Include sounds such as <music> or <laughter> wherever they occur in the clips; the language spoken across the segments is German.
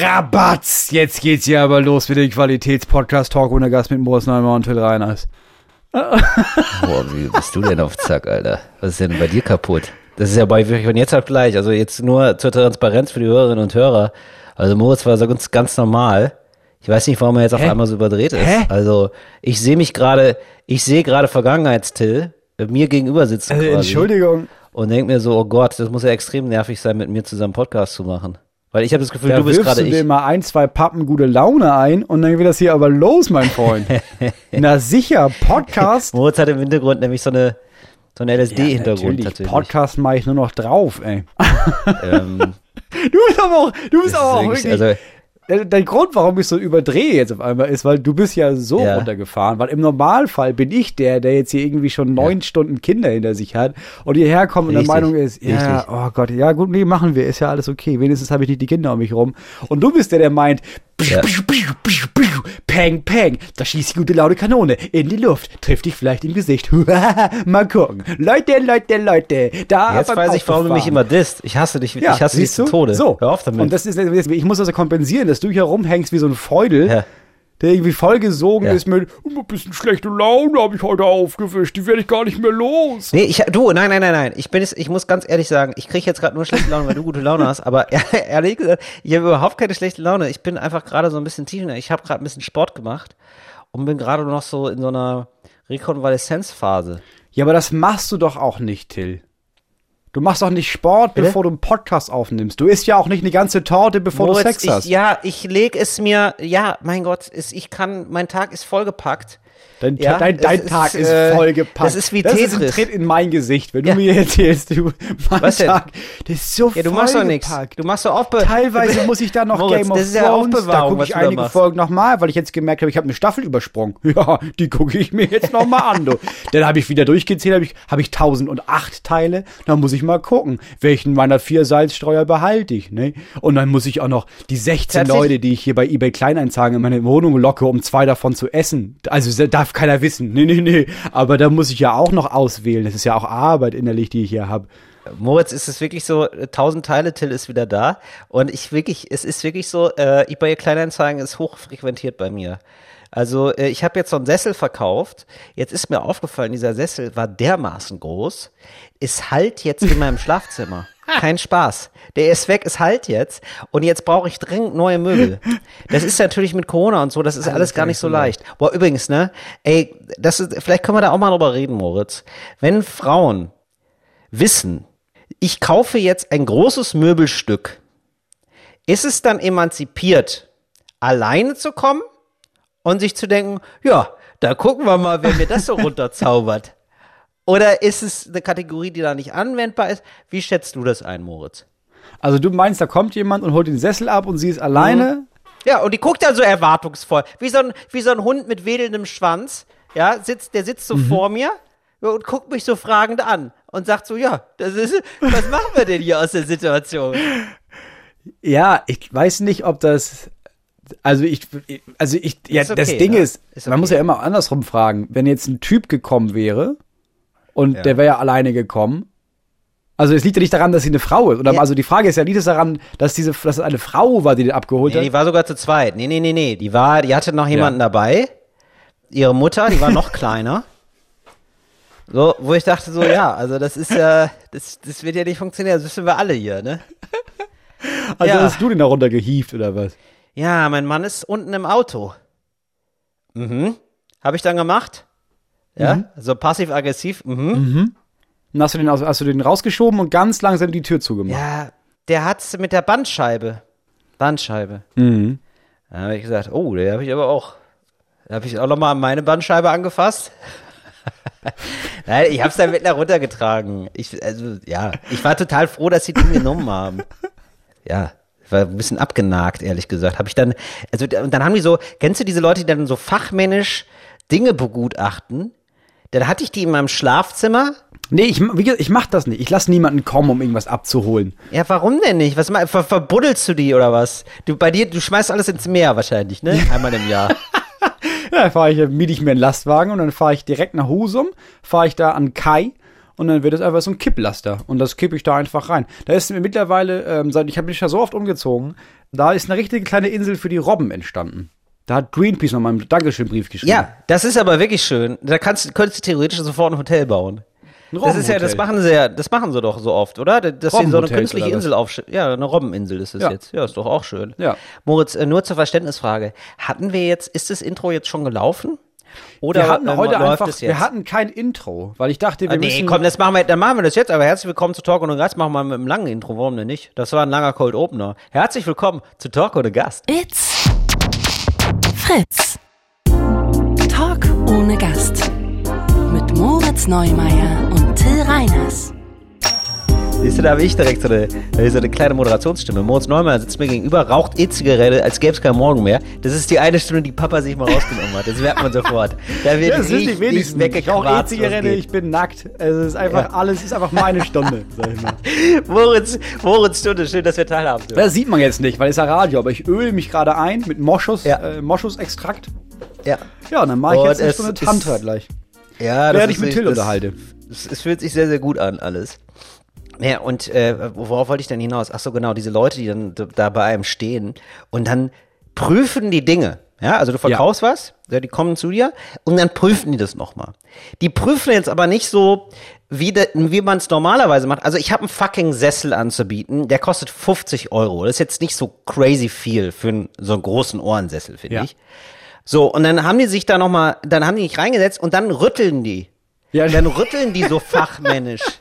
Rabatz! Jetzt geht's hier aber los mit dem Qualitätspodcast Talk ohne Gast mit Moritz Neumann und Till Reiners. <laughs> Boah, wie bist du denn auf Zack, Alter? Was ist denn bei dir kaputt? Das ist ja bei von jetzt auf gleich. Also jetzt nur zur Transparenz für die Hörerinnen und Hörer. Also Moritz war so ganz, ganz normal. Ich weiß nicht, warum er jetzt auf Hä? einmal so überdreht ist. Hä? Also ich sehe mich gerade, ich sehe gerade Vergangenheitstill äh, mir gegenüber sitzen Also, quasi Entschuldigung. und denke mir so, oh Gott, das muss ja extrem nervig sein, mit mir zusammen Podcast zu machen. Weil ich habe das Gefühl, Da du bist gerade ich. dir mal ein, zwei Pappen gute Laune ein und dann geht das hier aber los, mein Freund. <laughs> Na sicher, Podcast. Moritz hat im Hintergrund nämlich so eine so einen LSD-Hintergrund natürlich. tatsächlich. Podcast mache ich nur noch drauf, ey. ähm, <laughs> Du bist aber auch, du bist aber auch wirklich- wirklich, also, Der, Grund, warum ich so überdrehe jetzt auf einmal, ist, weil du bist ja so Ja. runtergefahren. Weil im Normalfall bin ich der, der jetzt hier irgendwie schon neun Stunden Kinder hinter sich hat und hierher kommt und der Meinung ist, ja, richtig. oh Gott, ja gut, nee, machen wir, ist ja alles okay. Wenigstens habe ich nicht die Kinder um mich rum. Und du bist der, der meint, Ja. peng, peng, da schießt die gute laute Kanone in die Luft, trifft dich vielleicht im Gesicht. <laughs> Mal gucken. Leute, Leute, Leute, da jetzt weiß ich, warum du mich immer disst. Ich hasse dich, Ja, ich hasse dich zu? Tode. So. Hör auf damit. Und das ist, ich muss also kompensieren, dass du hier rumhängst wie so ein Feudel, Ja. Der irgendwie vollgesogen Ja. ist mit, "Oh, ein bisschen schlechte Laune habe ich heute aufgewischt, die werde ich gar nicht mehr los. Nee, ich, du, nein, nein, nein, nein. Ich bin jetzt, ich muss ganz ehrlich sagen, ich kriege jetzt gerade nur schlechte Laune, weil du gute Laune hast. Aber <laughs> ehrlich gesagt, ich habe überhaupt keine schlechte Laune. Ich bin einfach gerade so ein bisschen tief. Ich habe gerade ein bisschen Sport gemacht und bin gerade noch so in so einer Rekonvaleszenzphase. Ja, aber das machst du doch auch nicht, Till. Du machst doch nicht Sport, Bitte? bevor du einen Podcast aufnimmst. Du isst ja auch nicht eine ganze Torte, bevor du Moritz, Sex ich, hast. Ja, ich leg es mir, ja, mein Gott, ist, ich kann, mein Tag ist vollgepackt. Dein, Ja, dein, dein Tag ist, ist, äh, vollgepackt. das ist wie das ist ein Tetris. Tritt in mein Gesicht, wenn Ja. du mir erzählst, du, mein Was denn? Tag, der ist so Ja, du machst doch nichts. Du machst doch Aufbe Teilweise muss ich da noch Moritz, Game of das ist ja Thrones, da Aufbewahrung, gucke ich da einige. Folgen nochmal, weil ich jetzt gemerkt habe, ich habe eine Staffel übersprungen. <laughs> Ja, die gucke ich mir jetzt nochmal an. Du. Dann habe ich wieder durchgezählt, habe ich, hab ich 1008 Teile. Dann muss ich mal gucken, welchen meiner vier Salzstreuer behalte ich. Ne? Und dann muss ich auch noch die 16 Tatsächlich- Leute, die ich hier bei eBay Kleinanzeigen in meine Wohnung locke, um zwei davon zu essen. Also das darf keiner wissen. Nee, nee, nee. Aber da muss ich ja auch noch auswählen. Das ist ja auch Arbeit innerlich, die ich hier habe. Moritz, ist es wirklich so, äh, 1000 Teile, Till ist wieder da. Und ich wirklich, es ist wirklich so, äh, eBay Kleinanzeigen ist hochfrequentiert bei mir. Also äh, ich habe jetzt so einen Sessel verkauft. Jetzt ist mir aufgefallen, dieser Sessel war dermaßen groß. Es halt jetzt in meinem <laughs> Schlafzimmer. Kein Spaß. Der ist weg, es halt jetzt. Und jetzt brauche ich dringend neue Möbel. Das ist natürlich mit Corona und so, das ist alles, gar nicht so leicht. Boah, übrigens, ne? Ey, das ist, vielleicht können wir da auch mal drüber reden, Moritz. Wenn Frauen wissen, ich kaufe jetzt ein großes Möbelstück, ist es dann emanzipiert, alleine zu kommen und sich zu denken, ja, da gucken wir mal, wer mir das so <laughs> runterzaubert. Oder ist es eine Kategorie, die da nicht anwendbar ist? Wie schätzt du das ein, Moritz? Also du meinst, da kommt jemand und holt den Sessel ab und sie ist alleine? Ja, und die guckt dann so erwartungsvoll, wie so ein, wie so ein Hund mit wedelndem Schwanz, ja, sitzt, der sitzt so vor mir und guckt mich so fragend an und sagt so, ja, das ist, was machen wir denn hier aus der Situation? Ja, ich weiß nicht, ob das. Also ich, also ich, ja, Ist okay, das Ding ja. ist, Ist man okay. muss ja immer andersrum fragen. Wenn jetzt ein Typ gekommen wäre und Ja. der wäre ja alleine gekommen, also es liegt ja nicht daran, dass sie eine Frau ist. Oder Ja. also die Frage ist ja, liegt es daran, dass diese, dass es eine Frau war, die den abgeholt Nee, hat? die war sogar zu zweit. Nee, nee, nee, nee. Die war, die hatte noch jemanden dabei. Ihre Mutter, die war noch <laughs> kleiner. So, wo ich dachte so, ja, also das ist ja, das, das wird ja nicht funktionieren, das wissen wir alle hier, ne? <laughs> also ja. hast du den da runter gehievt oder was? Ja, mein Mann ist unten im Auto. Mhm. Habe ich dann gemacht. Ja, so passiv-aggressiv. Mhm. Und hast du den, hast du den rausgeschoben und ganz langsam die Tür zugemacht? Ja, der hat's mit der Bandscheibe. Bandscheibe. Mhm. Da habe ich gesagt, oh, der habe ich aber auch. Da habe ich auch nochmal meine Bandscheibe angefasst. <laughs> Nein, ich habe es dann mit nach runtergetragen. Ich, also, ja, ich war total froh, dass sie den genommen haben. Ja, ich war ein bisschen abgenagt, ehrlich gesagt. Habe ich dann, also, und dann haben die so, kennst du diese Leute, die dann so fachmännisch Dinge begutachten? Dann hatte ich die in meinem Schlafzimmer. Nee, ich, ich mach das nicht. Ich lasse niemanden kommen, um irgendwas abzuholen. Ja, warum denn nicht? Was ver, verbuddelst du die oder was? Du bei dir, du schmeißt alles ins Meer wahrscheinlich, ne? Einmal im Jahr. <laughs> Ja, fahre ich, miete ich mir einen Lastwagen und dann fahre ich direkt nach Husum, fahre ich da an Kai und dann wird es einfach so ein Kipplaster und das kippe ich da einfach rein. Da ist mir mittlerweile, ähm, seit ich habe mich ja so oft umgezogen, da ist eine richtige kleine Insel für die Robben entstanden. Da hat Greenpeace nochmal einen Dankeschön-Brief geschrieben. Ja, das ist aber wirklich schön. Da kannst, könntest du theoretisch sofort ein Hotel bauen. Ein Das ist ja, das machen sie ja, das machen sie doch so oft, oder? Dass sie so eine künstliche? Insel aufstellen. Ja, eine Robbeninsel ist es Ja. jetzt. Ja, ist doch auch schön. Ja. Moritz, äh, nur zur Verständnisfrage. Hatten wir jetzt, ist das Intro jetzt schon gelaufen? Oder Wir hatten ähm, heute läuft einfach, es jetzt? wir hatten kein Intro, weil ich dachte, wir Ah, nee, müssen. komm, das machen wir, dann machen wir das jetzt, aber herzlich willkommen zu Talk ohne Gast, machen wir mit einem langen Intro, warum denn nicht? Das war ein langer Cold Opener. Herzlich willkommen zu Talk ohne Gast. It's Fritz. Talk ohne Gast. Mit Moritz Neumeier und Till Reiners. Siehst du, da habe ich direkt so eine, so eine kleine Moderationsstimme. Moritz Neumann sitzt mir gegenüber, raucht E-Zigarette, als gäbe es keinen Morgen mehr. Das ist die eine Stunde, die Papa sich mal rausgenommen hat. Das merkt man sofort. Da <laughs> wird Ja, das sind die richtig wenigsten. Ich rauche E-Zigarette, ich bin nackt. Es ist einfach Ja. alles, ist einfach meine Stunde, sag ich mal. <laughs> Moritz, Moritz Stunde, schön, dass wir teilhaben dürfen. Das sieht man jetzt nicht, weil es ja Radio, aber ich öle mich gerade ein mit Moschus, Ja. äh, Moschusextrakt. Ja, Ja, und dann mache ich Und jetzt eine Stunde ist- Tantra gleich. ja Während ich mit ist- Till das- unterhalte. Es fühlt sich sehr, sehr gut an, alles. Ja, und äh, worauf wollte ich denn hinaus? Ach so, genau, diese Leute, die dann da bei einem stehen und dann prüfen die Dinge. Ja, also du verkaufst was, ja, die kommen zu dir und dann prüfen die das nochmal. Die prüfen jetzt aber nicht so, wie, de, wie man es normalerweise macht. Also ich habe einen fucking Sessel anzubieten, der kostet 50 Euro. Das ist jetzt nicht so crazy viel für einen, so einen großen Ohrensessel, finde Ja. ich. So, und dann haben die sich da nochmal, dann haben die nicht reingesetzt und dann rütteln die. Ja, Und dann rütteln die so fachmännisch. <laughs>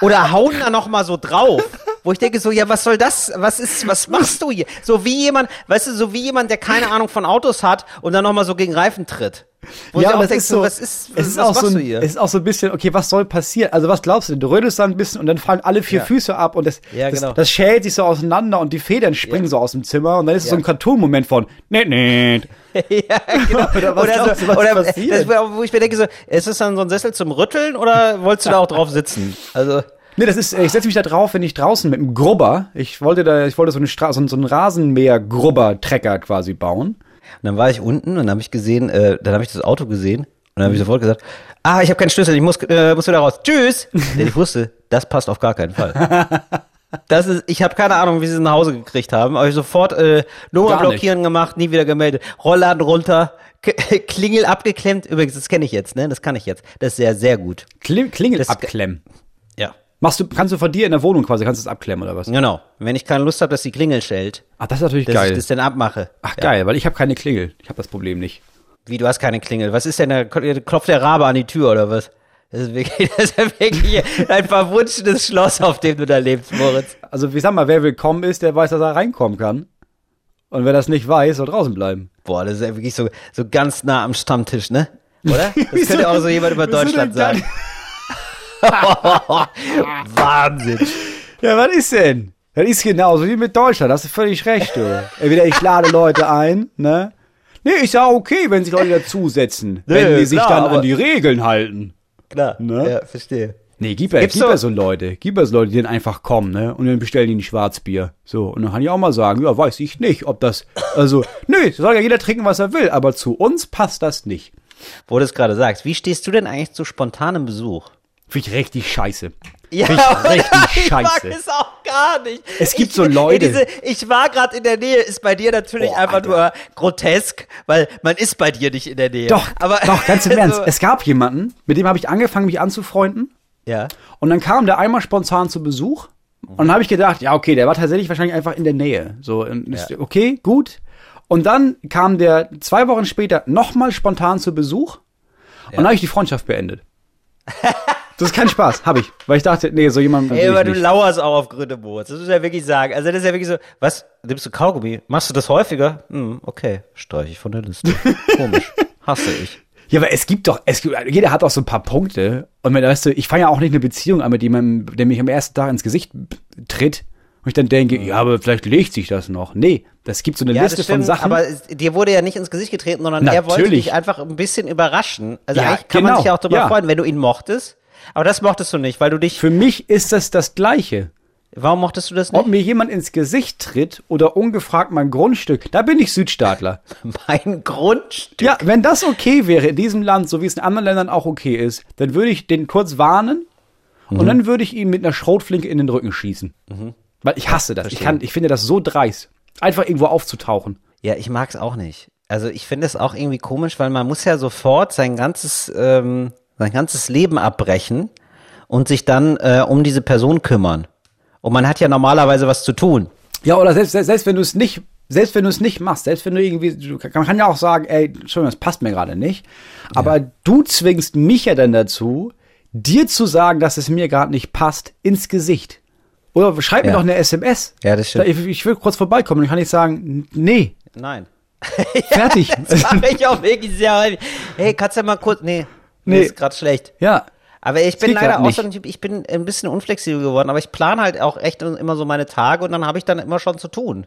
Oder hauen da noch mal so drauf. Wo ich denke so, ja, was soll das? Was ist, was machst du hier? So wie jemand, weißt du, so wie jemand, der keine Ahnung von Autos hat und dann noch mal so gegen Reifen tritt. Wo ich ja, aber es ist so, was ist, es ist was auch so, ein, es ist auch so ein bisschen, okay, was soll passieren? Also was glaubst du? Du rödelst da ein bisschen und dann fallen alle vier Ja. Füße ab und das, Ja, das, genau. das schält sich so auseinander und die Federn springen so aus dem Zimmer und dann ist es so Ja. ein Cartoon-Moment von, nee, nee. <laughs> ja, genau. <laughs> Oder was oder so, was oder passiert? das, wo ich mir denke so, ist es dann so ein Sessel zum Rütteln oder wolltest du da auch drauf sitzen? Also, Nee, das ist, ich setze mich da drauf, wenn ich draußen mit einem Grubber, ich wollte da, ich wollte so, eine Stra so, einen- so einen Rasenmäher-Grubber-Trecker quasi bauen. Und dann war ich unten und dann habe ich gesehen, äh, dann habe ich das Auto gesehen und dann habe ich sofort gesagt, ah, ich habe keinen Schlüssel, ich muss, äh, muss wieder raus. Tschüss. <laughs> Denn ich wusste, das passt auf gar keinen Fall. Das ist, ich habe keine Ahnung, wie sie es nach Hause gekriegt haben, aber ich sofort äh, Nummer blockieren gemacht, nie wieder gemeldet. Rollladen runter, K <laughs> Klingel abgeklemmt. Übrigens, das kenne ich jetzt, ne? Das kann ich jetzt. Das ist sehr, sehr gut. Kling, Klingel Das- abklemmen. Ja. Machst du, kannst du von dir in der Wohnung quasi, kannst du es abklemmen oder was? Genau. Wenn ich keine Lust habe, dass die Klingel schellt, Ach, das ist natürlich dass ich geil. das dann abmache. Ach, geil, weil ich habe keine Klingel. Ich habe das Problem nicht. Wie, du hast keine Klingel. Was ist denn da? Klopft der Rabe an die Tür oder was? Das ist wirklich, <laughs> das ist wirklich ein verwunschenes Schloss, auf dem du da lebst, Moritz. Also, ich sag mal, wer willkommen ist, der weiß, dass er reinkommen kann. Und wer das nicht weiß, soll draußen bleiben. Boah, das ist ja wirklich so, so ganz nah am Stammtisch, ne? Oder? <laughs> Das könnte auch so jemand über Deutschland sagen. <laughs> Wahnsinn. Ja, was ist denn? Das ist genauso wie mit Deutschland, hast du völlig recht, du. Entweder ich lade Leute ein, ne? Nee, ist ja okay, wenn sich Leute dazusetzen, wenn die sich dann an die Regeln halten. Klar. Ne? Ja, verstehe. Nee, gib Gibt's gib so- ja so Leute, gib ja so Leute, die dann einfach kommen, ne? Und dann bestellen die ein Schwarzbier. So, und dann kann ich auch mal sagen, ja, weiß ich nicht, ob das, also, <laughs> nö, soll ja jeder trinken, was er will, aber zu uns passt das nicht. Wo du es gerade sagst, wie stehst du denn eigentlich zu spontanem Besuch? Finde ich richtig scheiße. Ja, ich richtig <laughs> ich mag es auch gar nicht. Es gibt ich, so <laughs> Leute- Diese, ich war gerade in der Nähe, ist bei dir natürlich Oh, einfach Alter. nur grotesk, weil man ist bei dir nicht in der Nähe. Doch, aber doch, ganz im <laughs> Ernst. so- Es gab jemanden, mit dem habe ich angefangen, mich anzufreunden. ja. Und dann kam der einmal spontan zu Besuch. Und dann habe ich gedacht, ja, okay, der war tatsächlich wahrscheinlich einfach in der Nähe. So, Ja. okay, gut. Und dann kam der zwei Wochen später nochmal spontan zu Besuch. Und dann habe ich die Freundschaft beendet. Das ist kein Spaß, habe ich. Weil ich dachte, nee, so jemand Ey, aber du lauerst auch auf grüne Moritz. Das muss ich ja wirklich sagen. Also das ist ja wirklich so, was, nimmst du Kaugummi? Machst du das häufiger? Hm, okay, streiche ich von der Liste. Komisch. Hasse ich. Ja, aber es gibt doch, es gibt, jeder hat auch so ein paar Punkte. Und wenn, weißt du, ich fange ja auch nicht eine Beziehung an mit jemandem, der mich am ersten Tag ins Gesicht tritt. Und ich dann denke, ja, aber vielleicht legt sich das noch. Nee, das gibt so eine Ja, Liste das von stimmt, Sachen. aber dir wurde ja nicht ins Gesicht getreten, sondern er wollte Natürlich. dich einfach ein bisschen überraschen. Also Ja, eigentlich kann man genau, sich ja auch darüber ja. freuen, wenn du ihn mochtest. Aber das mochtest du nicht, weil du dich, Für mich ist das das Gleiche. warum mochtest du das nicht? Ob mir jemand ins Gesicht tritt oder ungefragt mein Grundstück, da bin ich Südstaatler. <laughs> Mein Grundstück. Ja, wenn das okay wäre in diesem Land, so wie es in anderen Ländern auch okay ist, dann würde ich den kurz warnen und dann würde ich ihm mit einer Schrotflinke in den Rücken schießen. Weil ich hasse das. Ich, kann, ich finde das so dreist. Einfach irgendwo aufzutauchen. Ja, ich mag's auch nicht. Also ich finde es auch irgendwie komisch, weil man muss ja sofort sein ganzes, ähm, sein ganzes Leben abbrechen und sich dann äh, um diese Person kümmern. Und man hat ja normalerweise was zu tun. Ja, oder selbst, selbst, selbst wenn du es nicht, selbst wenn du es nicht machst, selbst wenn du irgendwie, du, man kann ja auch sagen, ey, Entschuldigung, das passt mir gerade nicht. Aber du zwingst mich ja dann dazu, dir zu sagen, dass es mir gerade nicht passt, ins Gesicht. Oder schreib mir Ja. doch eine SMS. Ja, das stimmt. Ich, ich will kurz vorbeikommen, dann kann ich sagen, nee, Nein. fertig. <laughs> Das mache ich auch wirklich sehr häufig. Hey, kannst du mal kurz, nee, nee. Ist gerade schlecht. ja, Aber ich bin leider auch so ein Typ, ich bin ein bisschen unflexibel geworden, aber ich plane halt auch echt immer so meine Tage und dann habe ich dann immer schon zu tun.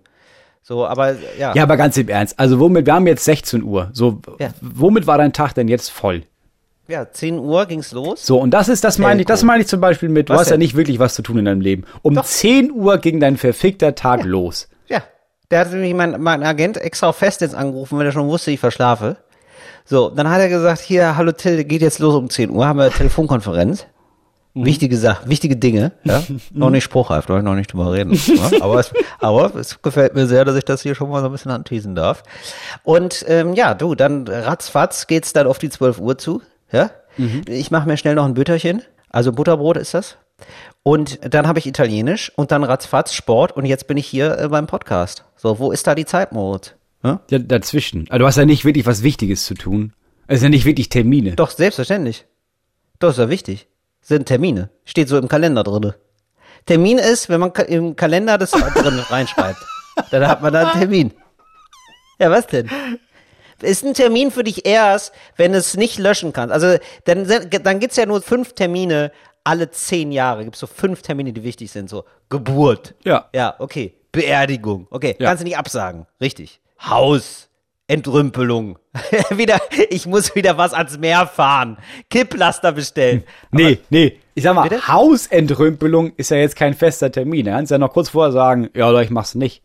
So, aber ja. Ja, aber ganz im Ernst. Also womit, wir haben jetzt 16 Uhr. So, Ja. womit war dein Tag denn jetzt voll? Ja, 10 Uhr ging's los. So, und das ist, das meine ich, das meine ich zum Beispiel mit, du Was hast ja denn? nicht wirklich was zu tun in deinem Leben. Um Doch. 10 Uhr ging dein verfickter Tag los. Ja. Der hat nämlich mein, mein Agent extra auf Festnetz angerufen, weil er schon wusste, ich verschlafe. So, dann hat er gesagt, hier, hallo Till, geht jetzt los um 10 Uhr, haben wir eine Telefonkonferenz. Mhm. Wichtige Sachen, wichtige Dinge, ja. <laughs> noch nicht spruchreif, darf ich noch nicht drüber reden. ja? <laughs> aber, es, aber es gefällt mir sehr, dass ich das hier schon mal so ein bisschen anteasen darf. Und ähm, ja, du, dann ratzfatz geht's dann auf die 12 Uhr zu. Ja? Mhm. Ich mache mir schnell noch ein Bütterchen, also Butterbrot ist das. Und dann habe ich Italienisch und dann ratzfatz Sport und jetzt bin ich hier äh, beim Podcast. So, wo ist da die Zeit, Moritz? Ja? Ja, dazwischen. Also du hast ja nicht wirklich was Wichtiges zu tun. Es sind ja nicht wirklich Termine. Doch, selbstverständlich. Das ist ja wichtig. Sind Termine. Steht so im Kalender drinne. Termin ist, wenn man im Kalender das <laughs> drin reinschreibt. Dann hat man da einen Termin. Ja, was denn? Ist ein Termin für dich erst, wenn du es nicht löschen kannst. Also dann, dann gibt's ja nur fünf Termine alle zehn Jahre. Gibt's so fünf Termine, die wichtig sind. So Geburt. Ja. Ja, okay. Beerdigung. Okay, Ja. kannst du nicht absagen. Richtig. Haus. Entrümpelung. <laughs> wieder, ich muss wieder was ans Meer fahren. Kipplaster bestellen. <laughs> Nee, nee. Ich sag mal, Bitte? Hausentrümpelung ist ja jetzt kein fester Termin. Da kannst du ja noch kurz vorher sagen, ja, oder ich mach's nicht.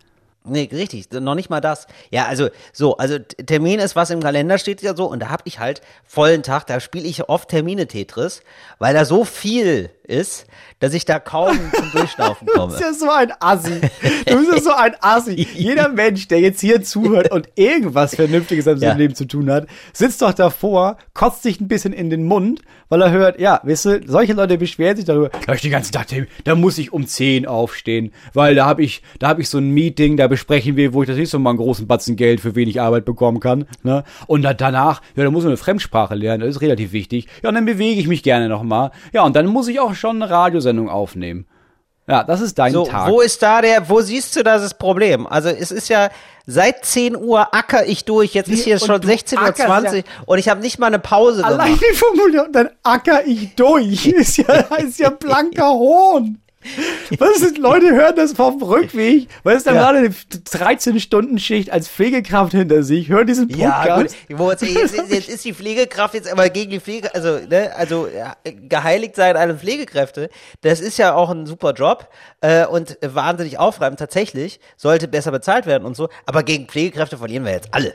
Nee, richtig, noch nicht mal das. Ja, also so, also Termin ist, was im Kalender steht ja so und da hab ich halt vollen Tag, da spiele ich oft Termine Tetris, weil da so viel ist, dass ich da kaum zum Durchschnaufen <laughs> Du komme. bist ja so ein Assi. Du bist ja so ein Assi. Jeder Mensch, der jetzt hier zuhört und irgendwas Vernünftiges in seinem Ja. Leben zu tun hat, sitzt doch davor, kotzt sich ein bisschen in den Mund, weil er hört, ja, weißt du, solche Leute beschweren sich darüber, da ich den ganzen Tag, da muss ich um 10 aufstehen, weil da habe ich, da habe ich so ein Meeting, da besprechen wir, wo ich das nächste Mal einen großen Batzen Geld für wenig Arbeit bekommen kann, ne? Und da, danach, ja, da muss man eine Fremdsprache lernen, das ist relativ wichtig. Ja, und dann bewege ich mich gerne nochmal. Ja, und dann muss ich auch schon eine Radiosendung aufnehmen. Ja, das ist dein So, Tag. wo ist da der, wo siehst du das, das Problem? Also es ist ja, seit 10 Uhr acker ich durch, jetzt ist hier und schon du 16.20 Uhr und ich habe nicht mal eine Pause Allein gemacht. die Formulierung, dann acker ich durch. <laughs> Ist ja, ist ja blanker Hohn. <laughs> Was ist, Leute hören das vom Rückweg, weil es dann Ja. gerade eine 13-Stunden-Schicht als Pflegekraft hinter sich, hören diesen Ja, Podcast. gut. Jetzt, jetzt ist die Pflegekraft jetzt aber gegen die Pflege, also, ne, also ja, geheiligt sein alle Pflegekräfte, das ist ja auch ein super Job äh, und wahnsinnig aufreibend tatsächlich, sollte besser bezahlt werden und so, aber gegen Pflegekräfte verlieren wir jetzt alle.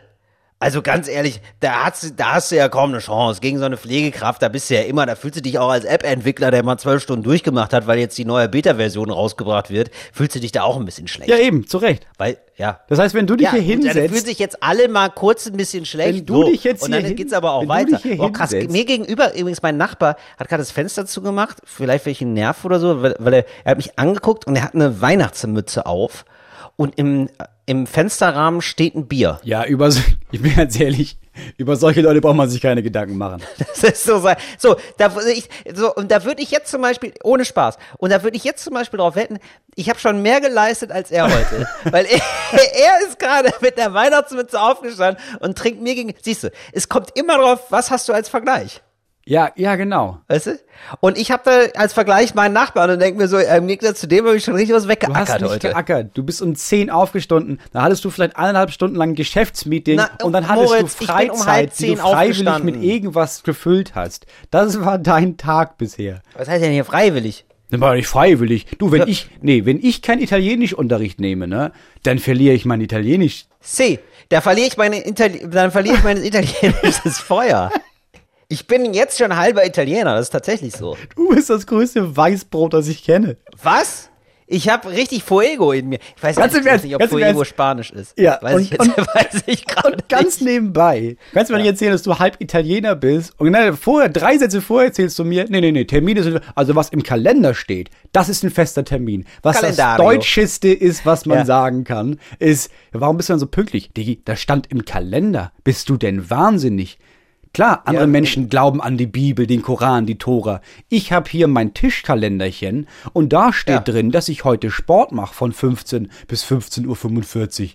Also ganz ehrlich, da hast, du- da hast du ja kaum eine Chance. Gegen so eine Pflegekraft, da bist du ja immer, da fühlst du dich auch als App-Entwickler, der mal zwölf Stunden durchgemacht hat, weil jetzt die neue Beta-Version rausgebracht wird, fühlst du dich da auch ein bisschen schlecht. Ja, eben, zu Recht. Weil, ja, Das heißt, wenn du dich ja, hier gut, dann fühlen hinsetzt, sich jetzt alle mal kurz ein bisschen schlecht. Wenn du dich jetzt und dann geht's aber auch weiter. oh, krass. hinsetzt- Mir gegenüber, übrigens, mein Nachbar hat gerade das Fenster zugemacht, vielleicht welchen Nerv oder so, weil, weil er, er hat mich angeguckt und er hat eine Weihnachtsmütze auf und im, im Fensterrahmen steht ein Bier. ja, über, <laughs> ich bin ganz ehrlich, über solche Leute braucht man sich keine Gedanken machen. <laughs> Das ist so sein. So, da ich, so, und da würde ich jetzt zum Beispiel, ohne Spaß, und da würde ich jetzt zum Beispiel drauf wetten, ich habe schon mehr geleistet als er heute. <laughs> weil er, er ist gerade mit der Weihnachtsmütze aufgestanden und trinkt mir gegen. Siehst du, es kommt immer drauf, was hast du als Vergleich? Ja, ja, genau. Weißt du? Und ich habe da als Vergleich meinen Nachbarn und denke mir so, im Gegensatz zu dem habe ich schon richtig was Du hast weggeackert nicht heute. geackert. Du bist um 10 aufgestanden. Da hattest du vielleicht eineinhalb Stunden lang ein Geschäftsmeeting Na, und dann hattest Moritz, du ich bin um Freizeit, die du freiwillig mit irgendwas gefüllt hast. Das war dein Tag bisher. Was heißt denn hier freiwillig? Das war nicht freiwillig. Du, wenn Ja. ich, nee, wenn ich keinen Italienischunterricht nehme, ne, dann verliere ich mein Italienisch. C, da verliere ich meine Itali dann verliere ich mein <laughs> italienisches Feuer. Ich bin jetzt schon halber Italiener, das ist tatsächlich so. Du bist das größte Weißbrot, das ich kenne. Was? Ich habe richtig Fuego in mir. Ich weiß Ganz im nicht, Ernst, nicht ob Fuego Ernst. Spanisch ist. Ja, weiß und- ich jetzt und- <laughs> weiß ich gerade Und ganz nicht. nebenbei, kannst du mir nicht erzählen, dass du halb Italiener bist? Und genau, vorher, drei Sätze vorher erzählst du mir, nee, nee, nee, Termine sind, also was im Kalender steht, das ist ein fester Termin. Was Kalendario. das Deutscheste ist, was man Ja. sagen kann, ist, warum bist du denn so pünktlich? Digi, das stand im Kalender. Bist du denn wahnsinnig? Klar, andere Ja, Menschen glauben an die Bibel, den Koran, die Tora. Ich habe hier mein Tischkalenderchen und da steht Ja. drin, dass ich heute Sport mache von 15 bis 15.45 Uhr.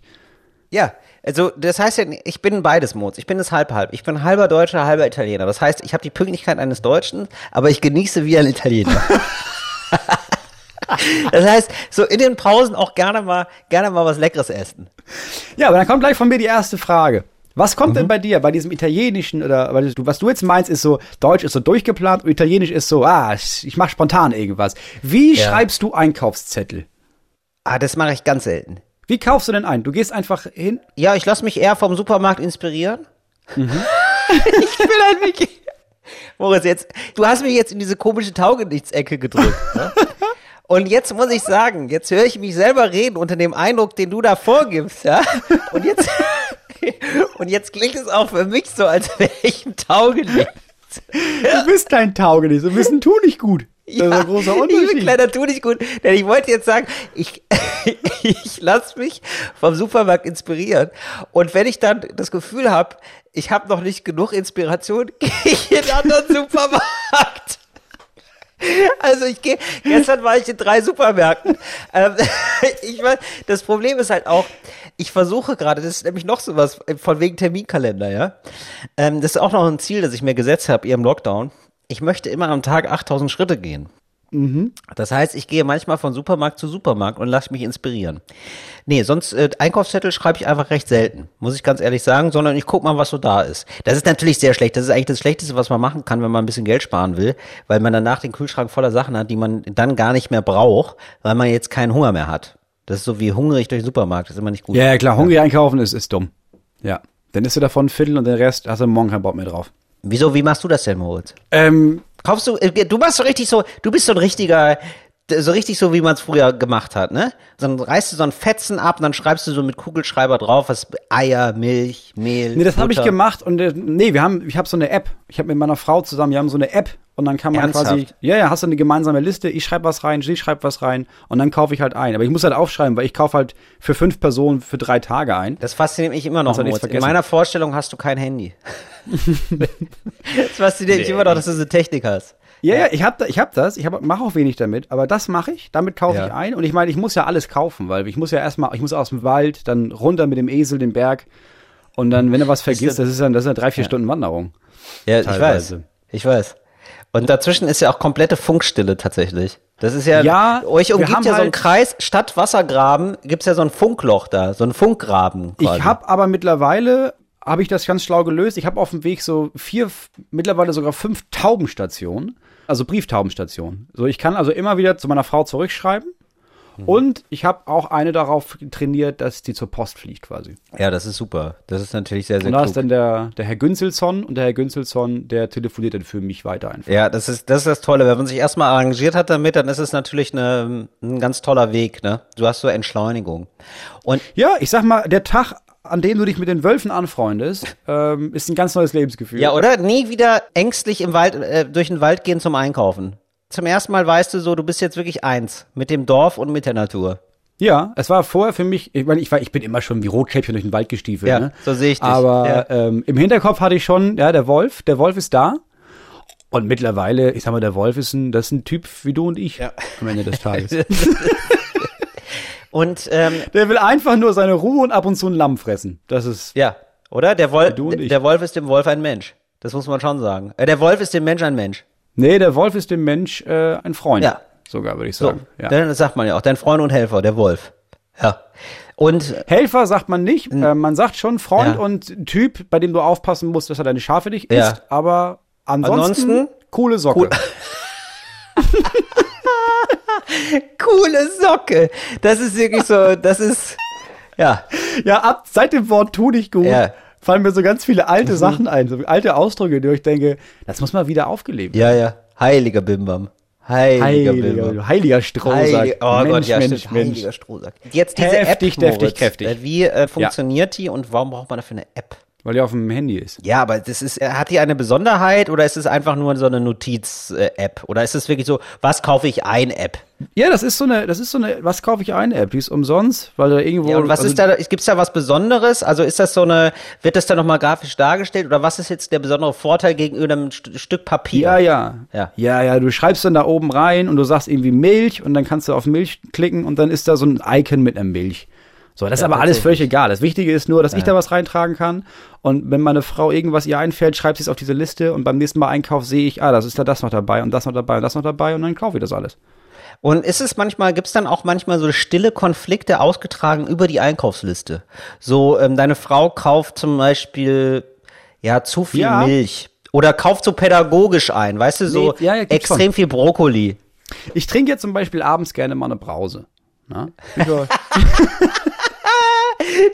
Ja, also das heißt ja, ich bin beides Mods. Ich bin es halb halb. Ich bin halber Deutscher, halber Italiener. Das heißt, ich habe die Pünktlichkeit eines Deutschen, aber ich genieße wie ein Italiener. <laughs> das heißt, so in den Pausen auch gerne mal, gerne mal was Leckeres essen. Ja, aber dann kommt gleich von mir die erste Frage. Was kommt Mhm. denn bei dir, bei diesem italienischen oder was du jetzt meinst, ist so, Deutsch ist so durchgeplant und Italienisch ist so, ah, ich ich mach spontan irgendwas. Wie Ja. schreibst du Einkaufszettel? Ah, das mache ich ganz selten. Wie kaufst du denn ein? Du gehst einfach hin. Ja, ich lasse mich eher vom Supermarkt inspirieren. Mhm. <laughs> ich will halt wirklich. Moritz, jetzt, du hast mich jetzt in diese komische Taugenichts-Ecke gedrückt. Ne? <laughs> Und jetzt muss ich sagen, jetzt höre ich mich selber reden unter dem Eindruck, den du da vorgibst, ja. Und jetzt, und jetzt klingt es auch für mich so, als wäre ich ein Taugenichts. Du bist kein Taugenichts, du bist ein Tu nicht gut. Das ist ein großer Ich bin Unterschied. kleiner tu nicht gut, denn ich wollte jetzt sagen, ich, <laughs> ich lasse mich vom Supermarkt inspirieren und wenn ich dann das Gefühl habe, ich habe noch nicht genug Inspiration, <laughs> gehe ich in einen anderen <laughs> Supermarkt. Also ich gehe, gestern war ich in drei Supermärkten. Ähm, ich weiß, das Problem ist halt auch, ich versuche gerade, das ist nämlich noch sowas, von wegen Terminkalender, ja. Ähm, das ist auch noch ein Ziel, das ich mir gesetzt habe, ihr im Lockdown. Ich möchte immer am Tag 8000 Schritte gehen. Das heißt, ich gehe manchmal von Supermarkt zu Supermarkt und lasse mich inspirieren. Nee, sonst äh, Einkaufszettel schreibe ich einfach recht selten, muss ich ganz ehrlich sagen, sondern ich guck mal, was so da ist. Das ist natürlich sehr schlecht. Das ist eigentlich das Schlechteste, was man machen kann, wenn man ein bisschen Geld sparen will, weil man danach den Kühlschrank voller Sachen hat, die man dann gar nicht mehr braucht, weil man jetzt keinen Hunger mehr hat. Das ist so wie hungrig durch den Supermarkt, das ist immer nicht gut. Ja, ja, klar, hungrig einkaufen ist, ist dumm. Ja. Dann isst du davon ein Viertel und den Rest hast du morgen keinen Bock mehr drauf. Wieso, wie machst du das denn, Moritz? Ähm, Kaufst du, äh, du machst so richtig so, du bist so ein richtiger, so richtig so, wie man es früher gemacht hat, ne? Dann reißt du so ein Fetzen ab und dann schreibst du so mit Kugelschreiber drauf, was Eier, Milch, Mehl. Nee, das habe ich gemacht und äh, nee, wir haben, ich habe so eine App. Ich habe mit meiner Frau zusammen, wir haben so eine App und dann kann man Ernsthaft? quasi, ja, ja, hast du eine gemeinsame Liste. Ich schreibe was rein, sie schreibt was rein und dann kaufe ich halt ein. Aber ich muss halt aufschreiben, weil ich kaufe halt für fünf Personen für drei Tage ein. Das fasziniert mich immer noch, Moritz. In meiner Vorstellung hast du kein Handy. <laughs> das fasziniert mich immer noch, dass du so Technik hast. Ja, ja, ich habe ich hab das, ich mache auch wenig damit, aber das mache ich, damit kaufe Ja. ich ein und ich meine, ich muss ja alles kaufen, weil ich muss ja erstmal, ich muss aus dem Wald, dann runter mit dem Esel den Berg und dann, wenn du was vergisst, das ist dann, das ist eine drei, vier Stunden Wanderung. Ja, ich weiß. Teilweise. Ich weiß. Und dazwischen ist ja auch komplette Funkstille tatsächlich. Das ist ja, Ja, euch umgibt ja so ein halt- Kreis, statt Wassergraben gibt's ja so ein Funkloch da, so ein Funkgraben. Quasi. Ich habe aber mittlerweile, habe ich das ganz schlau gelöst, ich habe auf dem Weg so vier, mittlerweile sogar fünf Taubenstationen, also Brieftaubenstationen. So, ich kann also immer wieder zu meiner Frau zurückschreiben und ich habe auch eine darauf trainiert, dass die zur Post fliegt quasi. Ja, das ist super. Das ist natürlich sehr, sehr Und da klug. ist dann der, der Herr Günzelson und der Herr Günzelson, der telefoniert dann für mich weiter einfach. Ja, das ist, das ist das Tolle. Wenn man sich erstmal arrangiert hat damit, dann ist es natürlich eine, ein ganz toller Weg, ne? Du hast so Entschleunigung. Und Ja, ich sag mal, der Tag, an dem du dich mit den Wölfen anfreundest, <laughs> ähm, ist ein ganz neues Lebensgefühl. ja, oder? Nie wieder ängstlich im Wald, äh, durch den Wald gehen zum Einkaufen. Zum ersten Mal weißt du so, du bist jetzt wirklich eins mit dem Dorf und mit der Natur. Ja, es war vorher für mich, ich meine, ich, war, ich bin immer schon wie Rotkäppchen durch den Wald gestiefelt. Ja, ne? so sehe ich dich. Aber Ja. ähm, im Hinterkopf hatte ich schon, ja, der Wolf, der Wolf ist da. Und mittlerweile, ich sag mal, der Wolf ist ein, das ist ein Typ wie du und ich Ja. am Ende des Tages. <laughs> Und ähm, der will einfach nur seine Ruhe und ab und zu ein Lamm fressen. Das ist, ja, oder? Der Wolf, Du und ich. der Wolf ist dem Wolf ein Mensch. Das muss man schon sagen. Äh, der Wolf ist dem Mensch ein Mensch. nee, der Wolf ist dem Mensch äh, ein Freund. Ja. Sogar, würde ich So, sagen. ja. dann- das sagt man ja auch. Dein Freund und Helfer, der Wolf. Ja. Und Helfer sagt man nicht. Äh, man sagt schon Freund Ja. und Typ, bei dem du aufpassen musst, dass er deine Schafe nicht Ja. isst. Aber ansonsten, Ansonsten? coole Socke. Cool. <laughs> <laughs> coole Socke. Das ist wirklich so, das ist, ja. Ja, ab seit dem Wort tu dich gut, Ja. fallen mir so ganz viele alte Sachen ein, so alte Ausdrücke, die ich denke, das muss mal wieder aufgelebt werden. Ja, ja. Heiliger Bimbam. Heiliger, Bimbam. Heiliger, heiliger Strohsack. Heilig, oh Mensch, Gott, ja, Mensch, stimmt. Mensch. Heiliger Strohsack. Jetzt diese Heftig, App, deftig, Moritz. kräftig. Äh, Wie äh, funktioniert die und warum braucht man dafür eine App? Weil die auf dem Handy ist. Ja, aber das ist, äh, hat die eine Besonderheit oder ist es einfach nur so eine Notiz-App? Oder ist es wirklich so, was kaufe ich ein App? Ja, das ist so eine, das ist so eine, was kaufe ich eine App? Die ist umsonst, weil da irgendwo. Ja, und was also, ist da, gibt's da was Besonderes? Also ist das so eine, wird das da nochmal grafisch dargestellt oder was ist jetzt der besondere Vorteil gegenüber einem St Stück Papier? Ja, ja. Ja. Ja, ja, du schreibst dann da oben rein und du sagst irgendwie Milch und dann kannst du auf Milch klicken und dann ist da so ein Icon mit einer Milch. So, das ist Ja, aber alles völlig egal. Das Wichtige ist nur, dass ich da was reintragen kann. Und wenn meine Frau irgendwas ihr einfällt, schreibt sie es auf diese Liste und beim nächsten Mal Einkauf sehe ich, ah, das ist da das noch dabei und das noch dabei und das noch dabei und dann kaufe ich das alles. Und ist es manchmal, gibt's dann auch manchmal so stille Konflikte ausgetragen über die Einkaufsliste? So, ähm, deine Frau kauft zum Beispiel, ja, zu viel Ja. Milch. Oder kauft so pädagogisch ein, weißt du, so Nee, ja, ja, extrem viel Brokkoli. Ich trinke jetzt zum Beispiel abends gerne mal eine Brause. Na? <laughs>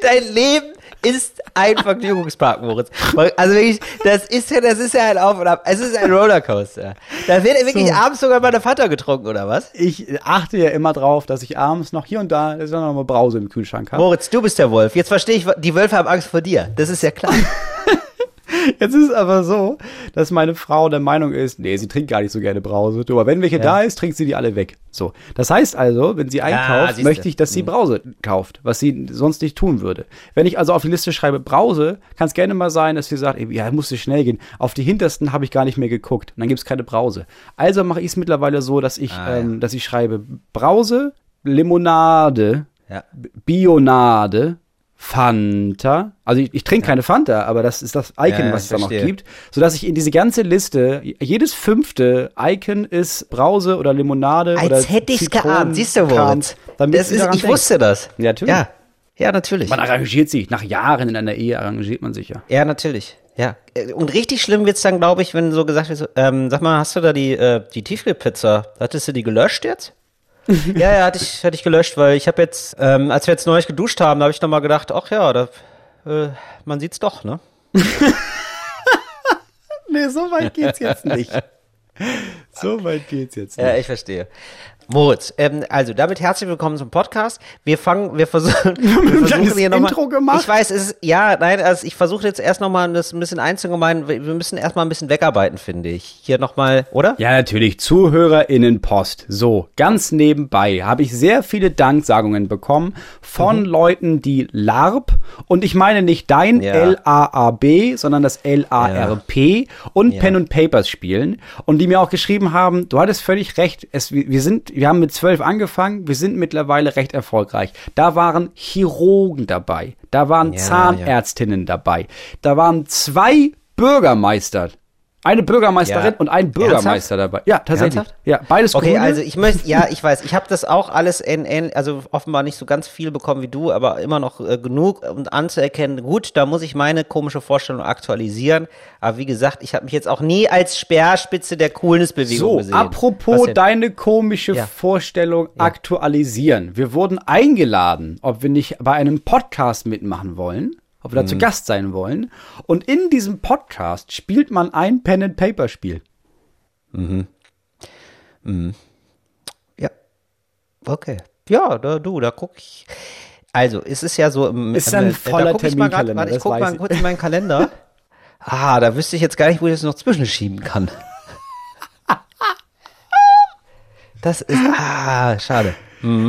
Dein Leben ist ein Vergnügungspark, Moritz. Also wirklich, das ist ja, das ist ja ein Auf und Ab. Es ist ein Rollercoaster. Da wird wirklich So. abends sogar mal der Vater getrunken, oder was? ich achte ja immer drauf, dass ich abends noch hier und da, dass ich noch mal Brause im Kühlschrank habe. Moritz, du bist der Wolf. Jetzt verstehe ich, die Wölfe haben Angst vor dir. Das ist ja klar. <laughs> <laughs> Jetzt ist es aber so, dass meine Frau der Meinung ist, nee, sie trinkt gar nicht so gerne Brause. Aber wenn welche da ist, trinkt sie die alle weg. So. Das heißt also, wenn sie einkauft, siehste. möchte ich, dass sie Brause kauft, was sie sonst nicht tun würde. Wenn ich also auf die Liste schreibe Brause, kann es gerne mal sein, dass sie sagt, ey, ja, musste schnell gehen. Auf die hintersten habe ich gar nicht mehr geguckt. Und dann gibt es keine Brause. Also mache ich es mittlerweile so, dass ich, Ah, ähm, dass ich schreibe Brause, Limonade, Ja. Bionade, Fanta. Also ich, ich trinke keine Fanta, aber das ist das Icon, Ja, ja, was es da noch gibt. Sodass ich in diese ganze Liste, jedes fünfte Icon ist Brause oder Limonade oder Als hätte ich's Zitronen- geahnt. Siehst du, damit Das ist, ich wusste das. Ja, natürlich. Ja, ja natürlich. Man arrangiert sich. Nach Jahren in einer Ehe arrangiert man sich ja. Ja, natürlich. Ja. Äh, Und richtig schlimm wird's dann, glaube ich, wenn so gesagt wird, ähm, sag mal, hast du da die, äh, die Tiefkühlpizza? Hattest du die gelöscht jetzt? <laughs> ja, ja, hatte ich, hatte ich gelöscht, weil ich habe jetzt, ähm, als wir jetzt neulich geduscht haben, da habe ich nochmal gedacht, ach ja, da, äh, man sieht's doch, ne? <laughs> Nee, so weit geht's jetzt nicht. so weit geht's jetzt Ja, ich verstehe. Moritz, ähm, also damit herzlich willkommen zum Podcast. Wir fangen, wir versuchen, wir versuchen hier nochmal. Intro gemacht. Ich weiß, es ist, ja, nein, also ich versuche jetzt erst nochmal das ein bisschen einzugemein. Wir müssen erstmal ein bisschen wegarbeiten, finde ich. Hier nochmal, oder? Ja, natürlich. ZuhörerInnenpost. So, ganz nebenbei habe ich sehr viele Danksagungen bekommen von Mhm. Leuten, die LARP und ich meine nicht dein Ja. L-A-A-B, sondern das L-A-R-P und Ja. Pen und Papers spielen und die mir auch geschrieben haben, du hattest völlig recht, es, wir sind, wir haben mit zwölf angefangen, wir sind mittlerweile recht erfolgreich. Da waren Chirurgen dabei, da waren Ja, Zahnärztinnen dabei, da waren zwei Bürgermeister. Eine Bürgermeisterin Ja. und ein Bürgermeister dabei. Ja, tatsächlich. Ernsthaft? Ja, beides Okay, Grüne. also ich möchte, ja, ich weiß, ich habe das auch alles in, in, also offenbar nicht so ganz viel bekommen wie du, aber immer noch äh, genug um anzuerkennen, gut, da muss ich meine komische Vorstellung aktualisieren. Aber wie gesagt, ich habe mich jetzt auch nie als Speerspitze der Coolness-Bewegung so, gesehen. apropos deine komische Ja. Vorstellung aktualisieren. Wir wurden eingeladen, ob wir nicht bei einem Podcast mitmachen wollen, ob wir da Mhm. zu Gast sein wollen. Und in diesem Podcast spielt man ein Pen-and-Paper-Spiel. Ja. Okay. Ja, da, du, da guck ich. Also, es ist ja so im. Ist ein äh, voller Terminkalender, Warte, ich guck mal kurz in meinen Kalender. <laughs> Ah, da wüsste ich jetzt gar nicht, wo ich das noch zwischenschieben kann. <laughs> Das ist. Ah, schade.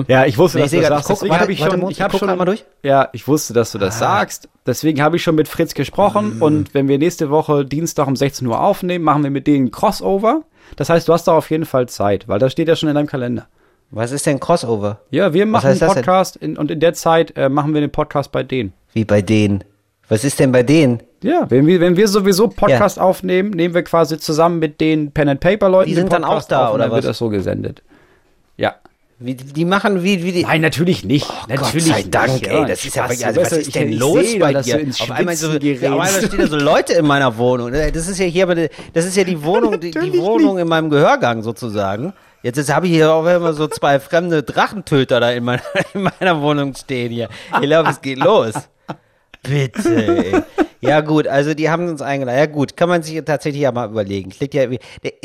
Ja, ich wusste, Nee, dass ich du das sagst. ich guck- Deswegen habe ich schon, ich habe guck schon mal durch. Ja, ich wusste, dass du das sagst. Deswegen habe ich schon mit Fritz gesprochen. Und wenn wir nächste Woche Dienstag um 16 Uhr aufnehmen, machen wir mit denen Crossover. Das heißt, du hast da auf jeden Fall Zeit, weil das steht ja schon in deinem Kalender. Was ist denn Crossover? Ja, wir machen einen? Podcast in, und in der Zeit äh, machen wir den Podcast bei denen. Wie bei denen. Was ist denn bei denen? Ja, wenn wir, wenn wir sowieso Podcast aufnehmen, nehmen wir quasi zusammen mit den Pen and Paper Leuten Die den sind dann Podcast auch da, auf und oder dann wird was? das so gesendet. Ja. Wie, die machen wie, wie die. Nein, natürlich nicht. natürlich Gott sei Dank, nicht. ey, das ist ja also was weißt du, ist denn ich- los sehe, bei dir? Auf einmal so, auf einmal stehen da so Leute in meiner Wohnung. Das ist ja hier, das ist ja die Wohnung, die, die Wohnung in meinem Gehörgang sozusagen. Jetzt, jetzt habe ich hier auch immer so zwei fremde Drachentöter da in meiner, <laughs> in meiner Wohnung stehen hier. Ich glaube, es geht los. Bitte. Ja gut, also die haben uns eingeladen. Ja gut, kann man sich tatsächlich ja mal überlegen. Klingt ja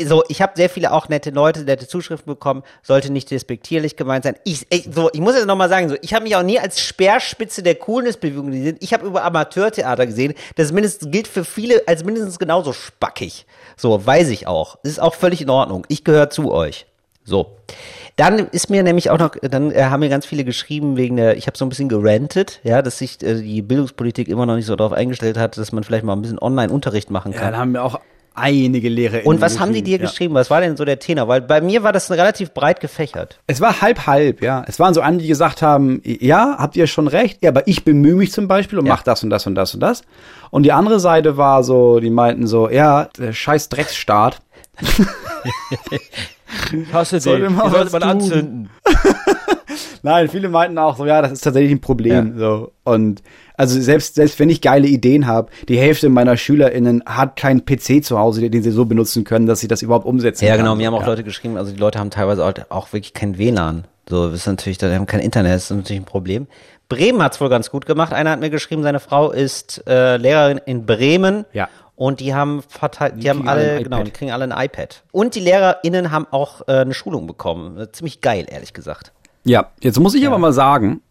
so, ich habe sehr viele auch nette Leute, nette Zuschriften bekommen. Sollte nicht despektierlich gemeint sein. Ich, ich so, ich muss jetzt noch mal sagen, so, ich habe mich auch nie als Speerspitze der Coolness-Bewegung gesehen. Ich habe über Amateurtheater gesehen. Das mindestens gilt für viele als mindestens genauso spackig. So, weiß ich auch. Ist auch völlig in Ordnung. Ich gehöre zu euch. So. Dann ist mir nämlich auch noch, dann äh, haben mir ganz viele geschrieben wegen der, ich habe so ein bisschen gerantet, ja, dass sich äh, die Bildungspolitik immer noch nicht so darauf eingestellt hat, dass man vielleicht mal ein bisschen Online-Unterricht machen Ja, kann. da haben wir auch einige Lehrer. Und was haben die dir geschrieben? Was war denn so der Tenor? Weil bei mir war das relativ breit gefächert. Es war halb halb, ja. Es waren so andere, die gesagt haben, ja, habt ihr schon recht, ja, aber ich bemühe mich zum Beispiel und Ja. mach das und das und das und das. Und die andere Seite war so, die meinten so, ja, der scheiß Drecksstaat. <laughs> Hast du Sollte mal was tun. <laughs> Nein, viele meinten auch so, ja, das ist tatsächlich ein Problem. So. Und also selbst, selbst wenn ich geile Ideen habe, die Hälfte meiner SchülerInnen hat keinen PC zu Hause, den sie so benutzen können, dass sie das überhaupt umsetzen Ja, kann. genau. Mir haben auch ja. Leute geschrieben, also die Leute haben teilweise auch, auch wirklich kein WLAN. So, das ist natürlich, die haben kein Internet, das ist natürlich ein Problem. Bremen hat's wohl ganz gut gemacht. Einer hat mir geschrieben, seine Frau ist äh, Lehrerin in Bremen. Ja. Und die haben verteilt, die, haben kriegen alle alle, genau, die kriegen alle ein iPad. Und die LehrerInnen haben auch äh, eine Schulung bekommen. Äh, Ziemlich geil, ehrlich gesagt. Ja, jetzt muss ich aber mal sagen,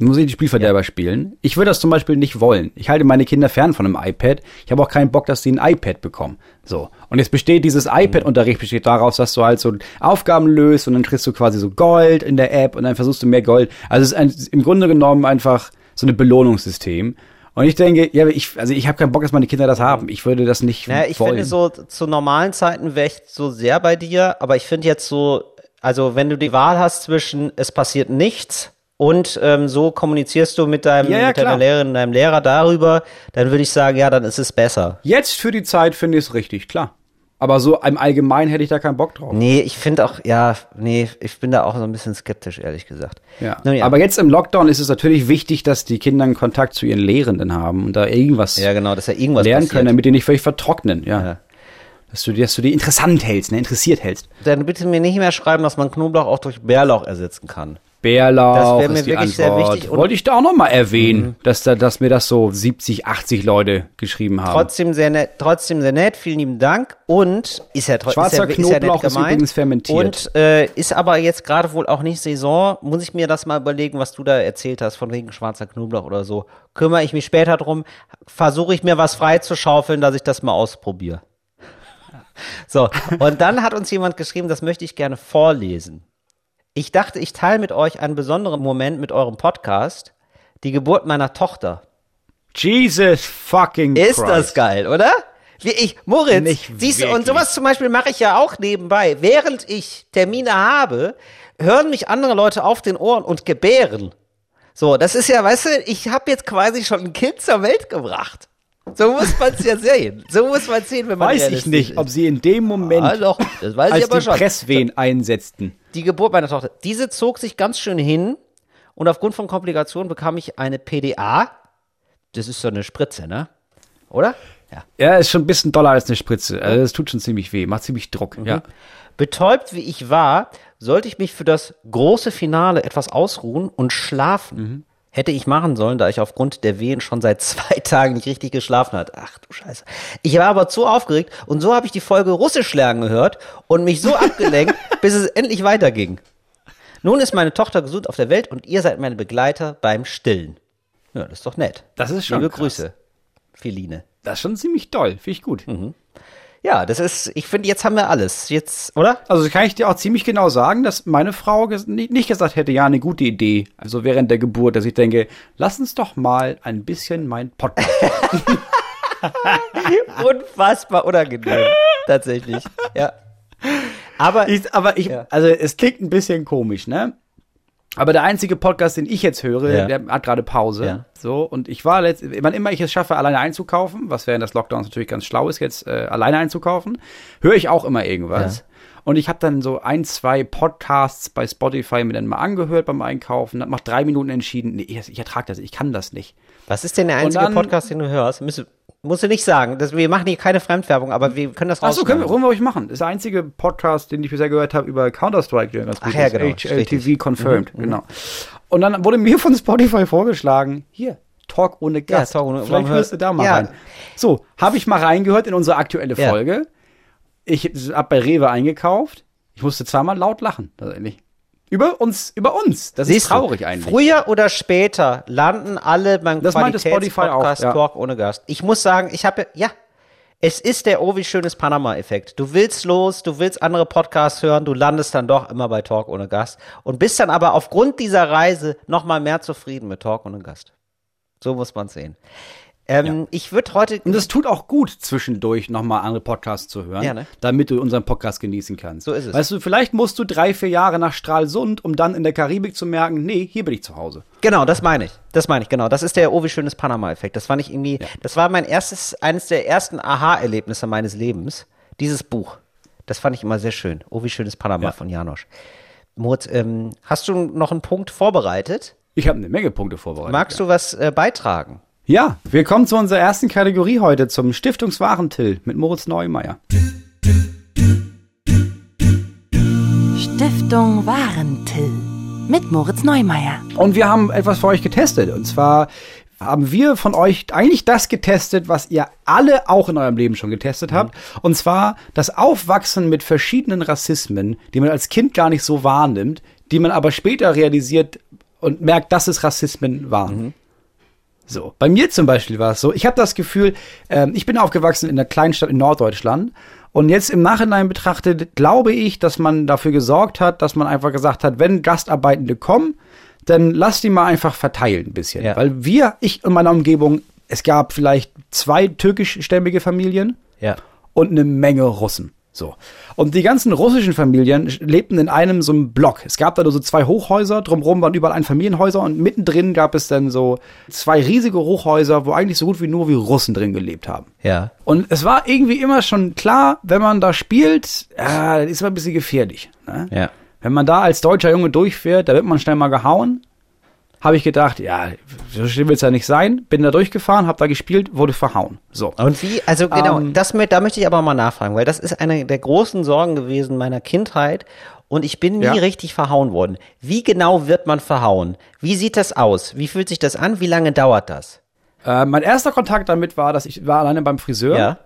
muss ich die Spielverderber spielen. Ich würde das zum Beispiel nicht wollen. Ich halte meine Kinder fern von einem iPad. Ich habe auch keinen Bock, dass sie ein iPad bekommen. So. Und jetzt besteht dieses iPad-Unterricht besteht daraus, dass du halt so Aufgaben löst und dann kriegst du quasi so Gold in der App und dann versuchst du mehr Gold. Also es ist ein, im Grunde genommen einfach so ein Belohnungssystem. Und ich denke, ja, ich, also ich habe keinen Bock, dass meine Kinder das haben. Ich würde das nicht Naja, ich wollen. finde so, zu normalen Zeiten wäre ich so sehr bei dir, aber ich finde jetzt so, also wenn du die Wahl hast zwischen es passiert nichts und ähm, so kommunizierst du mit deinem Ja, ja, mit deiner klar. Lehrerin, deinem Lehrer darüber, dann würde ich sagen, ja, dann ist es besser. Jetzt für die Zeit finde ich es richtig, klar. Aber so im Allgemeinen hätte ich da keinen Bock drauf. Nee, ich finde auch, ja, nee, ich bin da auch so ein bisschen skeptisch, ehrlich gesagt. Ja. Ja. Aber jetzt im Lockdown ist es natürlich wichtig, dass die Kinder einen Kontakt zu ihren Lehrenden haben und da irgendwas ja, genau, dass ja irgendwas lernen passiert. können, damit die nicht völlig vertrocknen. Ja. Ja. Dass, du, die- dass du die interessant hältst, ne? interessiert hältst. Dann bitte mir nicht mehr schreiben, dass man Knoblauch auch durch Bärlauch ersetzen kann. Bärlauch Das wäre mir ist die wirklich sehr Antwort. wichtig und- Wollte ich da auch noch mal erwähnen, dass, da, dass mir das so 70, 80 Leute geschrieben haben. Trotzdem sehr nett, trotzdem sehr nett, vielen lieben Dank. Und ist ja trotzdem Schwarzer ist ja, ist ja Knoblauch ist übrigens fermentiert. Und äh, ist aber jetzt gerade wohl auch nicht Saison. Muss ich mir das mal überlegen, was du da erzählt hast, von wegen schwarzer Knoblauch oder so. Kümmere ich mich später drum. Versuche ich mir was freizuschaufeln, dass ich das mal ausprobiere. <laughs> So, und dann hat uns jemand geschrieben, das möchte ich gerne vorlesen. Ich dachte, ich teile mit euch einen besonderen Moment mit eurem Podcast. Die Geburt meiner Tochter. Jesus fucking Ist Christ. das geil, oder? Wie ich, Moritz, Nicht siehst du, und sowas zum Beispiel mache ich ja auch nebenbei. Während ich Termine habe, hören mich andere Leute auf den Ohren und gebären. So, das ist ja, weißt du, ich habe jetzt quasi schon ein Kind zur Welt gebracht. So muss man es ja sehen. So muss man es sehen, wenn man Weiß ich nicht, ist. ob sie in dem Moment, Ah, doch, das weiß ich als aber die schon. Presswehen einsetzten. Die Geburt meiner Tochter. Diese zog sich ganz schön hin und aufgrund von Komplikationen bekam ich eine PDA. Das ist so eine Spritze, ne? Oder? Ja. Ja, ist schon ein bisschen doller als eine Spritze. Also das tut schon ziemlich weh, macht ziemlich Druck. Mhm. Ja. Betäubt wie ich war, sollte ich mich für das große Finale etwas ausruhen und schlafen. Hätte ich machen sollen, da ich aufgrund der Wehen schon seit <laughs> zwei Tagen nicht richtig geschlafen hat. Ach du Scheiße. Ich war aber zu aufgeregt und so habe ich die Folge Russisch lernen gehört und mich so abgelenkt, <laughs> bis es endlich weiterging. Nun ist meine Tochter gesund auf der Welt und ihr seid meine Begleiter beim Stillen. Ja, das ist doch nett. Das ist schon Liebe krass. Grüße, Feline. Das ist schon ziemlich doll, finde ich gut. Mhm. Ja, das ist, ich finde, jetzt haben wir alles. Jetzt, oder? Also kann ich dir auch ziemlich genau sagen, dass meine Frau ges nicht, nicht gesagt hätte, ja, eine gute Idee, also während der Geburt, dass ich denke, lass uns doch mal ein bisschen mein Podcast. <laughs> Unfassbar unangenehm. Tatsächlich. Ja. Aber ich, aber ich, Ja. also es klingt ein bisschen komisch, ne? Aber der einzige Podcast, den ich jetzt höre, Ja. der hat gerade Pause. Ja. So, und ich war letzt, wann immer ich es schaffe, alleine einzukaufen, was während des Lockdowns natürlich ganz schlau ist, jetzt äh, alleine einzukaufen, höre ich auch immer irgendwas. Ja. Und ich habe dann so ein, zwei Podcasts bei Spotify mir dann mal angehört beim Einkaufen, hab nach drei Minuten entschieden, nee, ich, ich ertrage das, ich kann das nicht. was ist denn der einzige dann- Podcast, den du hörst? Müsst, musst du nicht sagen. Das, wir machen hier keine Fremdwerbung, aber wir können das Ach so, können wir, wollen wir ruhig machen. Das ist der einzige Podcast, den ich bisher gehört habe über Counter-Strike, der ganz gut Ach ja, genau, HLTV richtig. confirmed, genau. Und dann wurde mir von Spotify vorgeschlagen, hier, Talk ohne Gast. Talk ohne- Vielleicht hörst du da mal Ja. rein. So, habe ich mal reingehört in unsere aktuelle Ja. Folge. Ich habe bei Rewe eingekauft. Ich musste zweimal laut lachen, tatsächlich. Über uns, über uns. Das ist Siehst du, traurig eigentlich. Früher oder später landen alle beim Das Qualitätspodcast ja. Talk ohne Gast. Ich muss sagen, ich habe ja, es ist der Oh wie schönes Panama-Effekt. Du willst los, du willst andere Podcasts hören, du landest dann doch immer bei Talk ohne Gast und bist dann aber aufgrund dieser Reise noch mal mehr zufrieden mit Talk ohne Gast. So muss man sehen. Ähm, Ich würde heute Und es tut auch gut, zwischendurch nochmal andere Podcasts zu hören, Ja, ne? damit du unseren Podcast genießen kannst. So ist es. Weißt du, vielleicht musst du drei, vier Jahre nach Stralsund, um dann in der Karibik zu merken, nee, hier bin ich zu Hause. Genau, das meine ich. Das meine ich, genau. Das ist der Oh, wie schönes Panama-Effekt. Das fand ich irgendwie, das war mein erstes, eines der ersten Aha-Erlebnisse meines Lebens. Dieses Buch. Das fand ich immer sehr schön. Oh, wie schönes Panama Ja. von Janosch. Mut, ähm, hast du noch einen Punkt vorbereitet? Ich habe eine Menge Punkte vorbereitet. Magst du was äh, beitragen? Ja, wir kommen zu unserer ersten Kategorie heute, zum Stiftungswarentill mit Moritz Neumeier. Stiftung Warentill mit Moritz Neumeier. Und wir haben etwas für euch getestet. Und zwar haben wir von euch eigentlich das getestet, was ihr alle auch in eurem Leben schon getestet habt. Und zwar das Aufwachsen mit verschiedenen Rassismen, die man als Kind gar nicht so wahrnimmt, die man aber später realisiert und merkt, dass es Rassismen waren. So, bei mir zum Beispiel war es so, ich habe das Gefühl, ähm, ich bin aufgewachsen in einer kleinen Stadt in Norddeutschland und jetzt im Nachhinein betrachtet, glaube ich, dass man dafür gesorgt hat, dass man einfach gesagt hat, wenn Gastarbeitende kommen, dann lass die mal einfach verteilen ein bisschen. Ja. Weil wir, ich in meiner Umgebung, es gab vielleicht zwei türkischstämmige Familien Ja. und eine Menge Russen. So. Und die ganzen russischen Familien lebten in einem so einem Block. Es gab da nur so zwei Hochhäuser, drumherum waren überall Einfamilienhäuser und mittendrin gab es dann so zwei riesige Hochhäuser, wo eigentlich so gut wie nur wie Russen drin gelebt haben. Ja. Und es war irgendwie immer schon klar, wenn man da spielt, ja, das ist mal ein bisschen gefährlich. Ne? Ja. Wenn man da als deutscher Junge durchfährt, da wird man schnell mal gehauen. Habe ich gedacht, ja, so schlimm will es ja nicht sein. Bin da durchgefahren, habe da gespielt, wurde verhauen. So. Und wie, also genau, Ähm, das mit, da möchte ich aber mal nachfragen, weil das ist eine der großen Sorgen gewesen meiner Kindheit und ich bin nie Ja. richtig verhauen worden. Wie genau wird man verhauen? Wie sieht das aus? Wie fühlt sich das an? Wie lange dauert das? Äh, mein erster Kontakt damit war, dass ich war alleine beim Friseur. Ja.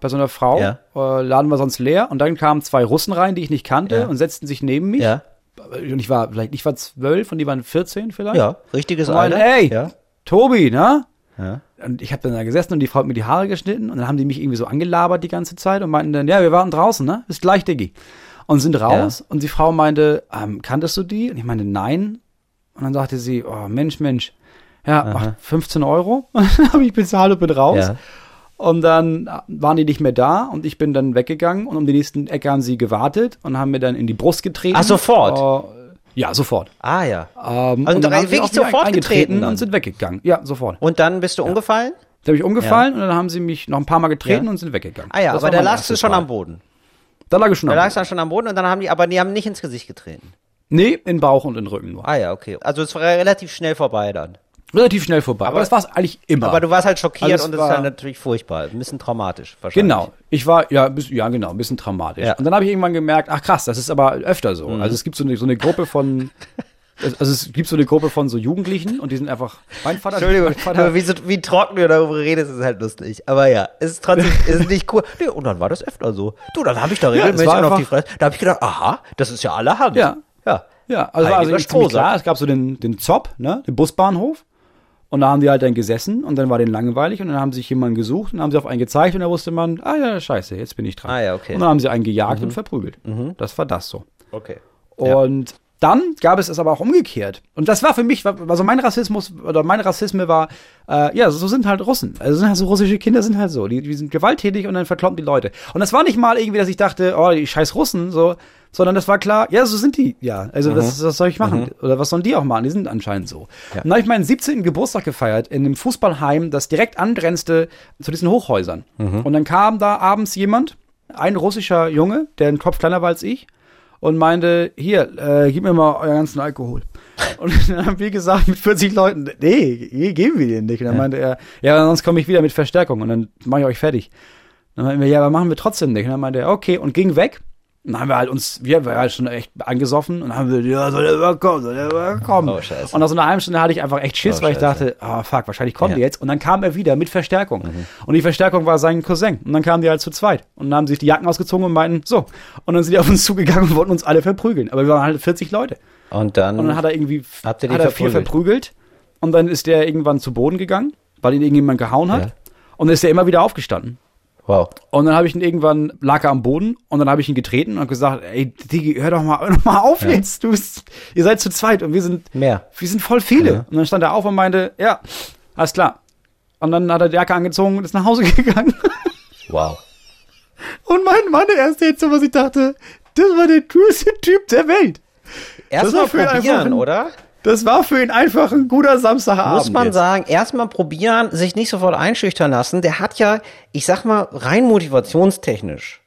Bei so einer Frau. Ja. Äh, Laden war sonst leer. Und dann kamen zwei Russen rein, die ich nicht kannte Ja. und setzten sich neben mich. Ja. Und ich war vielleicht, ich war zwölf und die waren 14 vielleicht. Ja, richtiges Und Alter. ey, Ja. Tobi, ne? Ja. Und ich habe dann da gesessen und die Frau hat mir die Haare geschnitten und dann haben die mich irgendwie so angelabert die ganze Zeit und meinten dann, ja, wir warten draußen, ne? Bis gleich, Diggi. Und sind raus und die Frau meinte, ähm, kanntest du die? Und ich meinte, nein. Und dann sagte sie, oh, Mensch, Mensch, ja, ach, 15 Euro. Und <laughs> dann habe ich bezahlt und bin raus. Ja. Und dann waren die nicht mehr da und ich bin dann weggegangen und um die nächsten Ecke haben sie gewartet und haben mir dann in die Brust getreten. Ach, sofort? Äh, ja, sofort. Ah ja. Ähm, Und dann sie wirklich sofort getreten dann? und sind weggegangen. Ja, sofort. Und dann bist du umgefallen? Da habe ich umgefallen und dann haben sie mich noch ein paar Mal getreten Ja. und sind weggegangen. Ah ja, Das aber da lagst du schon Mal. am Boden. Da lag ich schon Da am lagst du Boden. dann schon am Boden und dann haben die, aber die haben nicht ins Gesicht getreten. Nee, in Bauch und in Rücken nur. Ah ja, okay. Also es war relativ schnell vorbei dann. Relativ schnell vorbei. Aber, das war es eigentlich immer. Aber du warst halt schockiert Also und das war- ist dann natürlich furchtbar. Ein bisschen traumatisch wahrscheinlich. Genau. Ich war, ja, bis, ja, genau, ein bisschen traumatisch. Ja. Und dann habe ich irgendwann gemerkt, ach krass, das ist aber öfter so. Also es gibt so eine, so eine Gruppe von, <laughs> also es gibt so eine Gruppe von so Jugendlichen und die sind einfach, mein Vater, Entschuldigung, mein Vater aber wie, so, wie trocken du darüber redest, ist halt lustig. Aber ja, es ist trotzdem ist nicht cool. Nee, und dann war das öfter so. Du, dann habe ich da regelmäßig war auf die Fresse. Da habe ich gedacht, aha, das ist ja allerhand. Ja. Ja. Ja, also also Heiliger ziemlich klar, es gab so den, den Zopp, ne, den Busbahnhof. Und da haben die halt dann gesessen und dann war denen langweilig und dann haben sie sich jemanden gesucht und haben sie auf einen gezeigt und da wusste man, ah ja, scheiße, jetzt bin ich dran. Ah ja, okay. Mhm. Und dann haben sie einen gejagt und verprügelt. Das war das so. Okay. Und dann gab es es aber auch umgekehrt. Und das war für mich, also mein Rassismus oder mein Rassismus war, äh, ja, so sind halt Russen. Also sind halt so russische Kinder sind halt so. Die, die sind gewalttätig und dann verkloppen die Leute. Und das war nicht mal irgendwie, dass ich dachte, oh, die scheiß Russen, so, sondern das war klar, ja, so sind die, ja. Also was, was soll ich machen? Oder was sollen die auch machen? Die sind anscheinend so. Und dann habe ich meinen 17. Geburtstag gefeiert in einem Fußballheim, das direkt angrenzte zu diesen Hochhäusern. Und dann kam da abends jemand, ein russischer Junge, der einen Kopf kleiner war als ich, und meinte, hier, äh, gib mir mal euren ganzen Alkohol. <laughs> Und dann haben wir gesagt, mit 40 Leuten, nee, geben wir den nicht. Und dann meinte er, ja, sonst komme ich wieder mit Verstärkung und dann mache ich euch fertig. Dann meinten wir, ja, aber machen wir trotzdem nicht. Und dann meinte er, okay, und ging weg. Und dann haben wir halt uns, wir waren halt schon echt angesoffen und haben wir, ja, soll der überkommen, soll der überkommen. Oh, scheiße. Und nach so einer halben Stunde hatte ich einfach echt Schiss, Oh, weil ich dachte, ah, fuck, wahrscheinlich kommt Ja. er jetzt. Und dann kam er wieder mit Verstärkung. Mhm. Und die Verstärkung war sein Cousin. Und dann kamen die halt zu zweit. Und dann haben sie sich die Jacken ausgezogen und meinten, so. Und dann sind die auf uns zugegangen und wollten uns alle verprügeln. Aber wir waren halt 40 Leute. Und dann, Und dann hat er irgendwie die hat er vier verprügelt? verprügelt. Und dann ist der irgendwann zu Boden gegangen, weil ihn irgendjemand gehauen hat. Ja. Und dann ist er immer wieder aufgestanden. Wow. Und dann habe ich ihn irgendwann, lag er am Boden und dann habe ich ihn getreten und gesagt, ey, Digi, hör doch mal, <laughs> hör doch mal auf jetzt. Du bist, ihr seid zu zweit und wir sind, Mehr. wir sind voll viele. Ja. Und dann stand er auf und meinte, ja, alles klar. Und dann hat er die Jacke angezogen und ist nach Hause <laughs> gegangen. Wow. Und mein Mann, der erste jetzt so, was ich dachte, das war der coolste Typ der Welt. Erstmal probieren, ein- oder? Das war für ihn einfach ein guter Samstagabend. Muss man jetzt. sagen, erstmal probieren, sich nicht sofort einschüchtern lassen. Der hat ja, ich sag mal, rein motivationstechnisch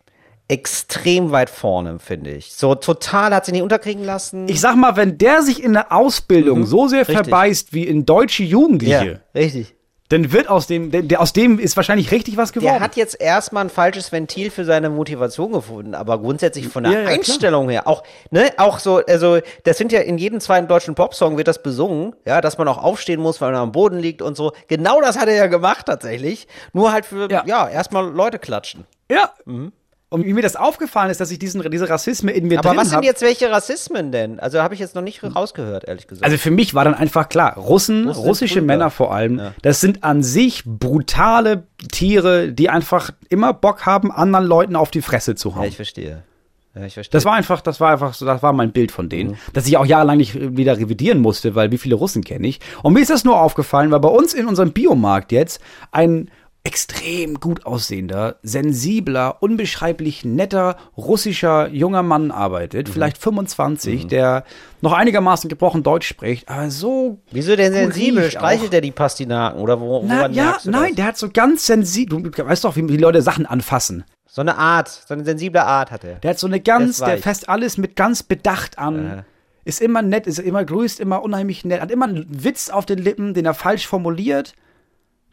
extrem weit vorne, finde ich. So total hat sich nicht unterkriegen lassen. Ich sag mal, wenn der sich in der Ausbildung so sehr Mhm. Richtig. verbeißt wie in deutsche Jugendliche, richtig. Dann wird aus dem, der, der, aus dem ist wahrscheinlich richtig was geworden. Der hat jetzt erstmal ein falsches Ventil für seine Motivation gefunden, aber grundsätzlich von der Ja, ja, klar. Einstellung her, auch, ne, auch so, also, das sind ja in jedem zweiten deutschen Popsong wird das besungen, ja, dass man auch aufstehen muss, weil man am Boden liegt und so. Genau das hat er ja gemacht tatsächlich. Nur halt für, ja, Ja. erstmal Leute klatschen. ja. Und wie mir das aufgefallen ist, dass ich diesen, diese Rassismen in mir Aber was sind hab. jetzt welche Rassismen denn? Also habe ich jetzt noch nicht rausgehört, ehrlich gesagt. Also für mich war dann einfach klar, Russen, Russen russische. Männer vor allem, das sind an sich brutale Tiere, die einfach immer Bock haben, anderen Leuten auf die Fresse zu ja, hauen. ich verstehe. Ja, ich verstehe. Das war einfach, das war einfach so, das war mein Bild von Mhm. denen, dass ich auch jahrelang nicht äh, wieder revidieren musste, weil wie viele Russen kenne ich. Und mir ist das nur aufgefallen, weil bei uns in unserem Biomarkt jetzt ein extrem gut aussehender, sensibler, unbeschreiblich netter russischer junger Mann Mhm. arbeitet, vielleicht 25, der noch einigermaßen gebrochen Deutsch spricht, aber so Wieso denn sensibel? Streichelt der die Pastinaken oder wo, Na, woran ja, nein, das? der hat so ganz sensibel, du weißt doch, wie die Leute Sachen anfassen. So eine Art, so eine sensible Art hat er. Der hat so eine ganz, Der fasst alles mit ganz Bedacht an. Ist immer nett, ist immer grüßt, immer unheimlich nett. Hat immer einen Witz auf den Lippen, den er falsch formuliert.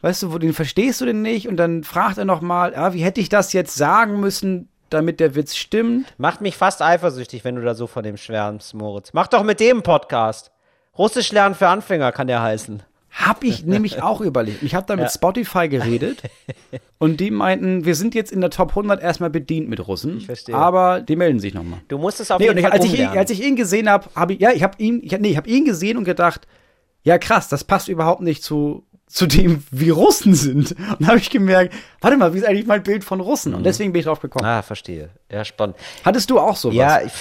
Weißt du, wo den verstehst du den nicht? Und dann fragt er nochmal, ja, wie hätte ich das jetzt sagen müssen, damit der Witz stimmt? Macht mich fast eifersüchtig, wenn du da so von dem schwärmst, Moritz. Mach doch mit dem Podcast. Russisch lernen für Anfänger kann der heißen. Hab ich nämlich auch überlegt. Ich habe da mit Spotify geredet <laughs> und die meinten, wir sind jetzt in der Top 100 erstmal bedient mit Russen. Ich verstehe. Aber die melden sich nochmal. Du musst es auf Nee, jeden ich, Fall als, ich ihn, umlernen. als ich ihn gesehen habe, habe ich, ja, ich habe ihn, ich, nee, ich habe ihn gesehen und gedacht, ja krass, das passt überhaupt nicht zu, zu dem, wie Russen sind. Und habe ich gemerkt, warte mal, wie ist eigentlich mein Bild von Russen? Und deswegen bin ich drauf gekommen. ah, verstehe. Ja, spannend. Hattest du auch sowas? Ja, ich,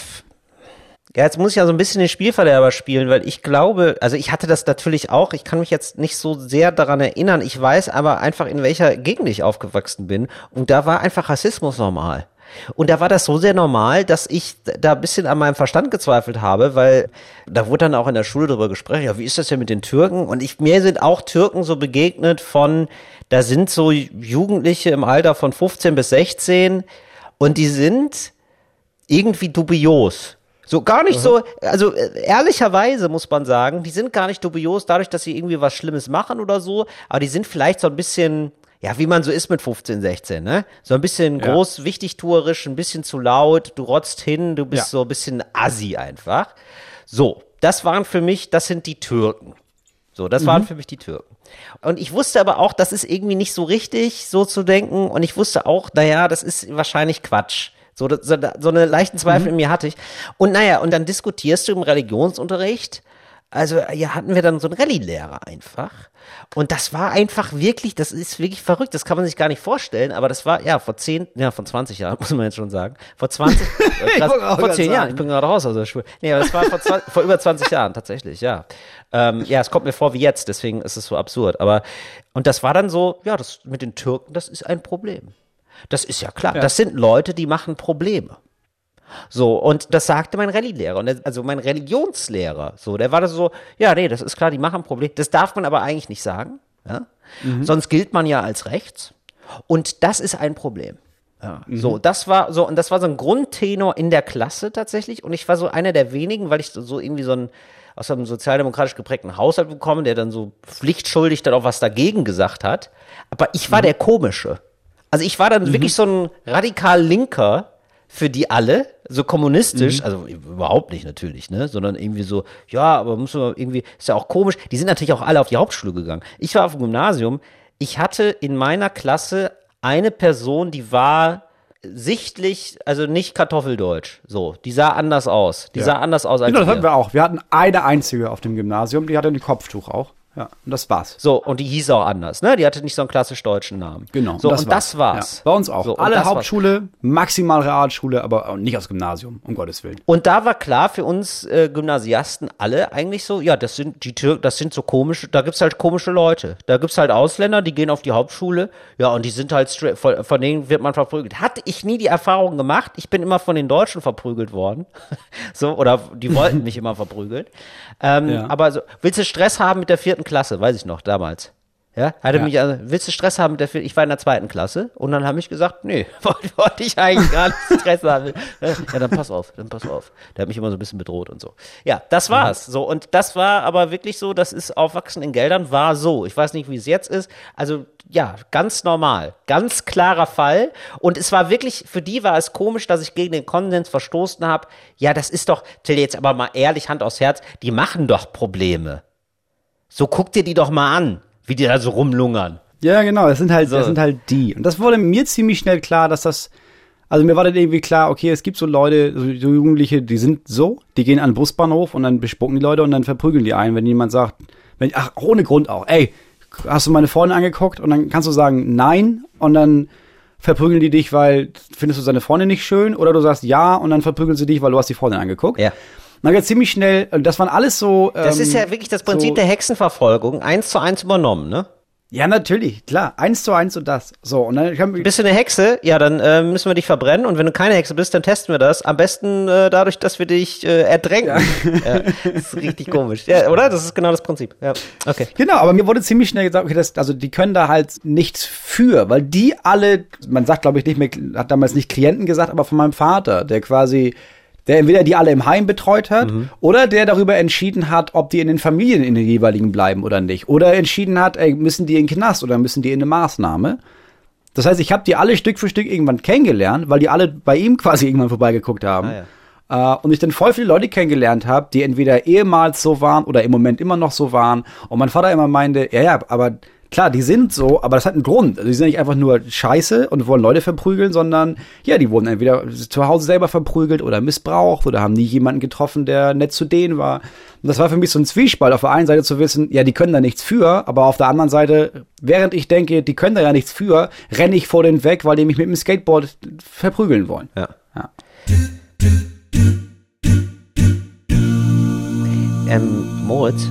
ja, jetzt muss ich ja so ein bisschen den Spielverderber spielen, weil ich glaube, also ich hatte das natürlich auch, ich kann mich jetzt nicht so sehr daran erinnern, ich weiß aber einfach, in welcher Gegend ich aufgewachsen bin und da war einfach Rassismus normal. Und da war das so sehr normal, dass ich da ein bisschen an meinem Verstand gezweifelt habe, weil da wurde dann auch in der Schule darüber gesprochen, ja, wie ist das denn mit den Türken? Und ich, mir sind auch Türken so begegnet von, da sind so Jugendliche im Alter von 15 bis 16 und die sind irgendwie dubios. So gar nicht so, also äh, ehrlicherweise muss man sagen, die sind gar nicht dubios dadurch, dass sie irgendwie was Schlimmes machen oder so, aber die sind vielleicht so ein bisschen, ja, wie man so ist mit 15, 16, ne? So ein bisschen Ja. groß, wichtigtuerisch, ein bisschen zu laut, du rotzt hin, du bist Ja. so ein bisschen assi einfach. So, das waren für mich, das sind die Türken. So, das waren für mich die Türken. Und ich wusste aber auch, das ist irgendwie nicht so richtig, so zu denken. Und ich wusste auch, naja, das ist wahrscheinlich Quatsch. So, so, so eine leichten Zweifel in mir hatte ich. Und naja, und dann diskutierst du im Religionsunterricht. Also, ja, hatten wir dann so einen Rallye-Lehrer einfach. Und das war einfach wirklich, das ist wirklich verrückt. Das kann man sich gar nicht vorstellen. Aber das war, ja, vor zehn, ja, vor 20 Jahren, <laughs> muss man jetzt schon sagen. Vor 20, äh, <laughs> krass, vor 10 Jahren. Ich bin gerade raus aus der Schule. Nee, aber das war vor, 20, vor über 20 Jahren, tatsächlich, ja. Ähm, ja, es kommt mir vor wie jetzt, deswegen ist es so absurd. Aber, und das war dann so, ja, das mit den Türken, das ist ein Problem. Das ist ja klar. Das sind Leute, die machen Probleme. So, und das sagte mein Rallye-Lehrer, und der- also mein Religionslehrer. So, der war das so, ja, nee, das ist klar, die machen Probleme. Das darf man aber eigentlich nicht sagen. Ja? Sonst gilt man ja als rechts. Und das ist ein Problem. Ja, so, das war so, und das war so ein Grundtenor in der Klasse tatsächlich. Und ich war so einer der wenigen, weil ich so, so irgendwie so ein, aus einem sozialdemokratisch geprägten Haushalt bekomme, der dann so pflichtschuldig dann auch was dagegen gesagt hat. Aber ich war der Komische. Also ich war dann wirklich so ein radikal Linker, für die alle, so kommunistisch, also überhaupt nicht natürlich, ne, sondern irgendwie so, ja, aber muss man irgendwie, ist ja auch komisch. Die sind natürlich auch alle auf die Hauptschule gegangen. Ich war auf dem Gymnasium. Ich hatte in meiner Klasse eine Person, die war sichtlich, also nicht Kartoffeldeutsch, so, die sah anders aus. Die sah anders aus als Genau, das hatten wir auch. Wir hatten eine einzige auf dem Gymnasium, die hatte ein Kopftuch auch. Ja, und das war's. So, und die hieß auch anders, ne? Die hatte nicht so einen klassisch deutschen Namen. Genau. So, und das war's. Ja, bei uns auch. So, und Alle das war's. Hauptschule, maximal Realschule, aber nicht aus Gymnasium, um Gottes Willen. Und da war klar für uns äh, Gymnasiasten alle eigentlich so, ja, das sind die Tür, das sind so komische, da gibt's halt komische Leute. Da gibt's halt Ausländer, die gehen auf die Hauptschule, ja, und die sind halt straight, von, von denen wird man verprügelt. Hatte ich nie die Erfahrung gemacht. Ich bin immer von den Deutschen verprügelt worden. <laughs> so, oder die wollten mich immer verprügeln. Ähm, Ja. Aber so, willst du Stress haben mit der vierten Klasse? Weiß ich noch, damals. Ja, hatte Ja. mich, also, willst du Stress haben mit der vierten? Ich war in der zweiten Klasse und dann habe ich gesagt, nee, <laughs> wollte wollte ich eigentlich gar nicht <laughs> Stress haben. Ja, dann pass auf, dann pass auf. Der hat mich immer so ein bisschen bedroht und so. Ja, das war's. So, und das war aber wirklich so, das ist Aufwachsen in Geldern war so. Ich weiß nicht, wie es jetzt ist. Also, ja, ganz normal. Ganz klarer Fall. Und es war wirklich, für die war es komisch, dass ich gegen den Konsens verstoßen habe. Ja, das ist doch, Till, jetzt aber mal ehrlich, Hand aufs Herz, die machen doch Probleme. So guck dir die doch mal an, wie die da so rumlungern. Ja, genau, das sind halt, So. das sind halt die. Und das wurde mir ziemlich schnell klar, dass das, also mir war dann irgendwie klar, okay, es gibt so Leute, so, Jugendliche, die sind so, die gehen an den Busbahnhof und dann bespucken die Leute und dann verprügeln die einen, wenn jemand sagt, wenn, ach, ohne Grund auch, ey, hast du meine Freundin angeguckt? Und dann kannst du sagen, nein, und dann verprügeln die dich, weil findest du seine Freundin nicht schön, oder du sagst ja, und dann verprügeln sie dich, weil du hast die Freundin angeguckt. Ja. Dann geht ziemlich schnell, und das waren alles so. Das ähm, ist ja wirklich das Prinzip so- der Hexenverfolgung, eins zu eins übernommen, ne? Ja, natürlich, klar. Eins zu eins und das. So, und dann ich hab, Bist du eine Hexe? Ja, dann äh, müssen wir dich verbrennen. Und wenn du keine Hexe bist, dann testen wir das. Am besten äh, dadurch, dass wir dich äh, ertränken. <laughs> Ja. das ist richtig komisch. Ja, oder? Das ist genau das Prinzip. Ja, okay. Genau, aber mir wurde ziemlich schnell gesagt, okay, das, also die können da halt nichts für, weil die alle, man sagt glaube ich nicht mehr, hat damals nicht Klienten gesagt, aber von meinem Vater, der quasi, der entweder die alle im Heim betreut hat oder der darüber entschieden hat, ob die in den Familien in den jeweiligen bleiben oder nicht. Oder entschieden hat, ey, müssen die in den Knast oder müssen die in eine Maßnahme. Das heißt, ich habe die alle Stück für Stück irgendwann kennengelernt, weil die alle bei ihm <laughs> quasi irgendwann vorbeigeguckt haben. Ah, Äh, und ich dann voll viele Leute kennengelernt habe, die entweder ehemals so waren oder im Moment immer noch so waren. Und mein Vater immer meinte, ja, ja, aber klar, die sind so, aber das hat einen Grund. Also die sind nicht einfach nur scheiße und wollen Leute verprügeln, sondern ja, die wurden entweder zu Hause selber verprügelt oder missbraucht oder haben nie jemanden getroffen, der nett zu denen war. Und das war für mich so ein Zwiespalt, auf der einen Seite zu wissen, ja, die können da nichts für, aber auf der anderen Seite, während ich denke, die können da ja nichts für, renne ich vor denen weg, weil die mich mit dem Skateboard verprügeln wollen. Ja. Ja. Ähm, Moritz,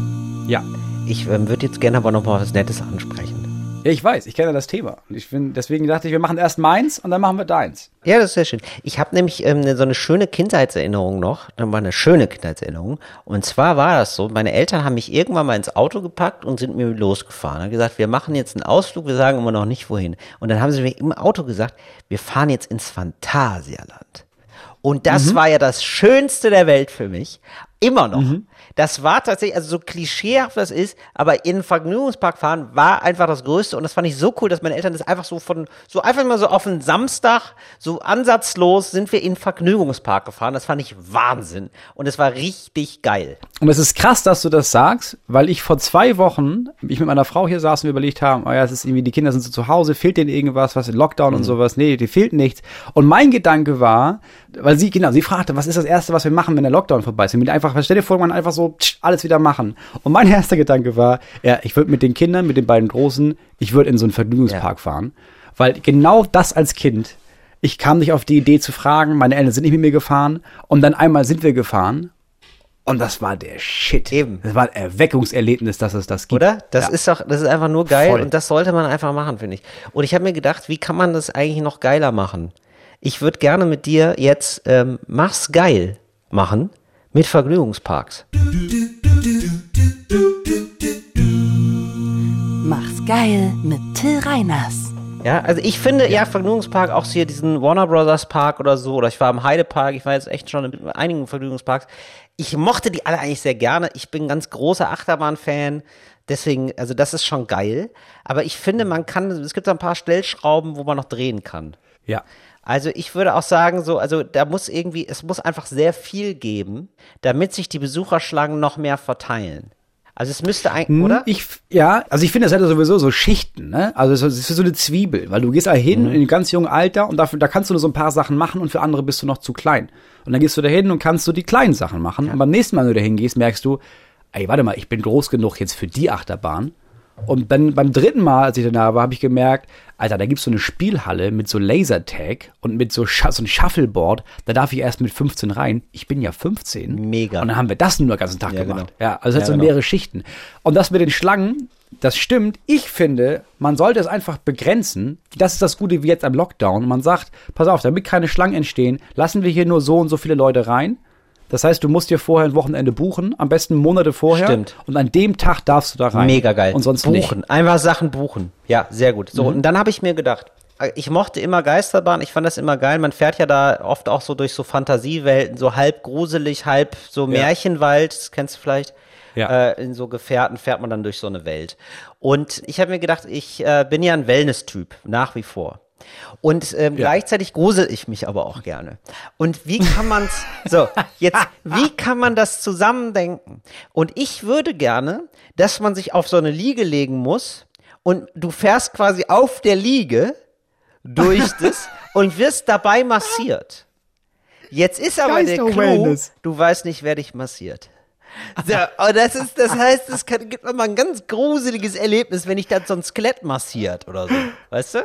Ja. Ich ähm, würde jetzt gerne aber noch mal was Nettes ansprechen. Ja, ich weiß, ich kenne das Thema. Ich bin, deswegen dachte ich, wir machen erst meins und dann machen wir deins. Ja, das ist sehr schön. Ich habe nämlich ähm, so eine schöne Kindheitserinnerung noch. Dann war eine schöne Kindheitserinnerung. Und zwar war das so, meine Eltern haben mich irgendwann mal ins Auto gepackt und sind mir losgefahren. Haben gesagt, wir machen jetzt einen Ausflug, wir sagen immer noch nicht wohin. Und dann haben sie mir im Auto gesagt, wir fahren jetzt ins Phantasialand. Und das war ja das Schönste der Welt für mich. Immer noch. Das war tatsächlich, also so klischeehaft das ist, aber in den Vergnügungspark fahren war einfach das Größte. Und das fand ich so cool, dass meine Eltern das einfach so von, so einfach mal so auf einen Samstag, so ansatzlos sind wir in den Vergnügungspark gefahren. Das fand ich Wahnsinn. Und es war richtig geil. Und es ist krass, dass du das sagst, weil ich vor zwei Wochen, ich mit meiner Frau hier saß und wir überlegt haben, oh ja, es ist irgendwie, die Kinder sind so zu Hause, fehlt denen irgendwas, was Lockdown und sowas. Nee, dir fehlt nichts. Und mein Gedanke war, weil sie, genau, sie fragte, was ist das Erste, was wir machen, wenn der Lockdown vorbei ist? Und mit einfach, stell dir vor, man einfach so tsch, alles wieder machen. Und mein <laughs> erster Gedanke war, ja, ich würde mit den Kindern, mit den beiden Großen, ich würde in so einen Vergnügungspark fahren. Weil genau das als Kind, ich kam nicht auf die Idee zu fragen, meine Eltern sind nicht mit mir gefahren und dann einmal sind wir gefahren und das war der Shit. Eben. Das war ein Erweckungserlebnis, dass es das gibt. Oder? Das ja. ist doch, das ist einfach nur geil Voll. und das sollte man einfach machen, finde ich. Und ich habe mir gedacht, wie kann man das eigentlich noch geiler machen? Ich würde gerne mit dir jetzt ähm, Mach's geil machen mit Vergnügungsparks. Mach's geil mit Till Reiners. Ja, also ich finde ja, Vergnügungspark, auch hier diesen Warner Brothers Park oder so, oder ich war im Heidepark, ich war jetzt echt schon in einigen Vergnügungsparks. Ich mochte die alle eigentlich sehr gerne. Ich bin ein ganz großer Achterbahn-Fan. deswegen, also das ist schon geil. Aber ich finde, man kann, es gibt so ein paar Stellschrauben, wo man noch drehen kann. Ja. Also ich würde auch sagen, so, also da muss irgendwie, es muss einfach sehr viel geben, damit sich die Besucherschlangen noch mehr verteilen. Also es müsste eigentlich, Hm, oder? Ich, ja, also ich finde, das ja sowieso so Schichten, ne? Also es ist so eine Zwiebel, weil du gehst da hin in einem ganz jungen Alter und dafür, da kannst du nur so ein paar Sachen machen und für andere bist du noch zu klein. Und dann gehst du da hin und kannst du die kleinen Sachen machen. Und beim nächsten Mal, wenn du da hingehst, merkst du, ey, warte mal, ich bin groß genug jetzt für die Achterbahn. Und dann beim dritten Mal, als ich da war, habe ich gemerkt, Alter, da gibt's so eine Spielhalle mit so Lasertag und mit so, Scha so ein Shuffleboard. Da darf ich erst mit 15 rein. Ich bin ja 15. Mega. Und dann haben wir das nur den ganzen Tag Ja, gemacht. genau. Ja, also es Ja, so genau. mehrere Schichten. Und das mit den Schlangen, das stimmt. Ich finde, man sollte es einfach begrenzen. Das ist das Gute wie jetzt am Lockdown. Man sagt, pass auf, damit keine Schlangen entstehen, lassen wir hier nur so und so viele Leute rein. Das heißt, du musst dir vorher ein Wochenende buchen, am besten Monate vorher. Stimmt. Und an dem Tag darfst du da rein. Mega geil. Und sonst buchen. nicht. Mhm. Einfach Sachen buchen. Ja, sehr gut. So, und dann habe ich mir gedacht, ich mochte immer Geisterbahn, ich fand das immer geil. Man fährt ja da oft auch so durch so Fantasiewelten, so halb gruselig, halb so Märchenwald, das kennst du vielleicht. Ja. Äh, in so Gefährten fährt man dann durch so eine Welt. Und ich habe mir gedacht, ich äh, bin ja ein Wellness-Typ, nach wie vor. Und ähm, gleichzeitig grusel ich mich aber auch gerne. Und wie kann man's, <laughs> so, jetzt, wie kann man das zusammendenken? Und ich würde gerne, dass man sich auf so eine Liege legen muss und du fährst quasi auf der Liege durch <laughs> das und wirst dabei massiert. Jetzt ist aber der Clou, du weißt nicht, wer dich massiert. So, und das ist, das heißt, es kann, gibt nochmal ein ganz gruseliges Erlebnis, wenn ich dann so ein Skelett massiert oder so. Weißt du?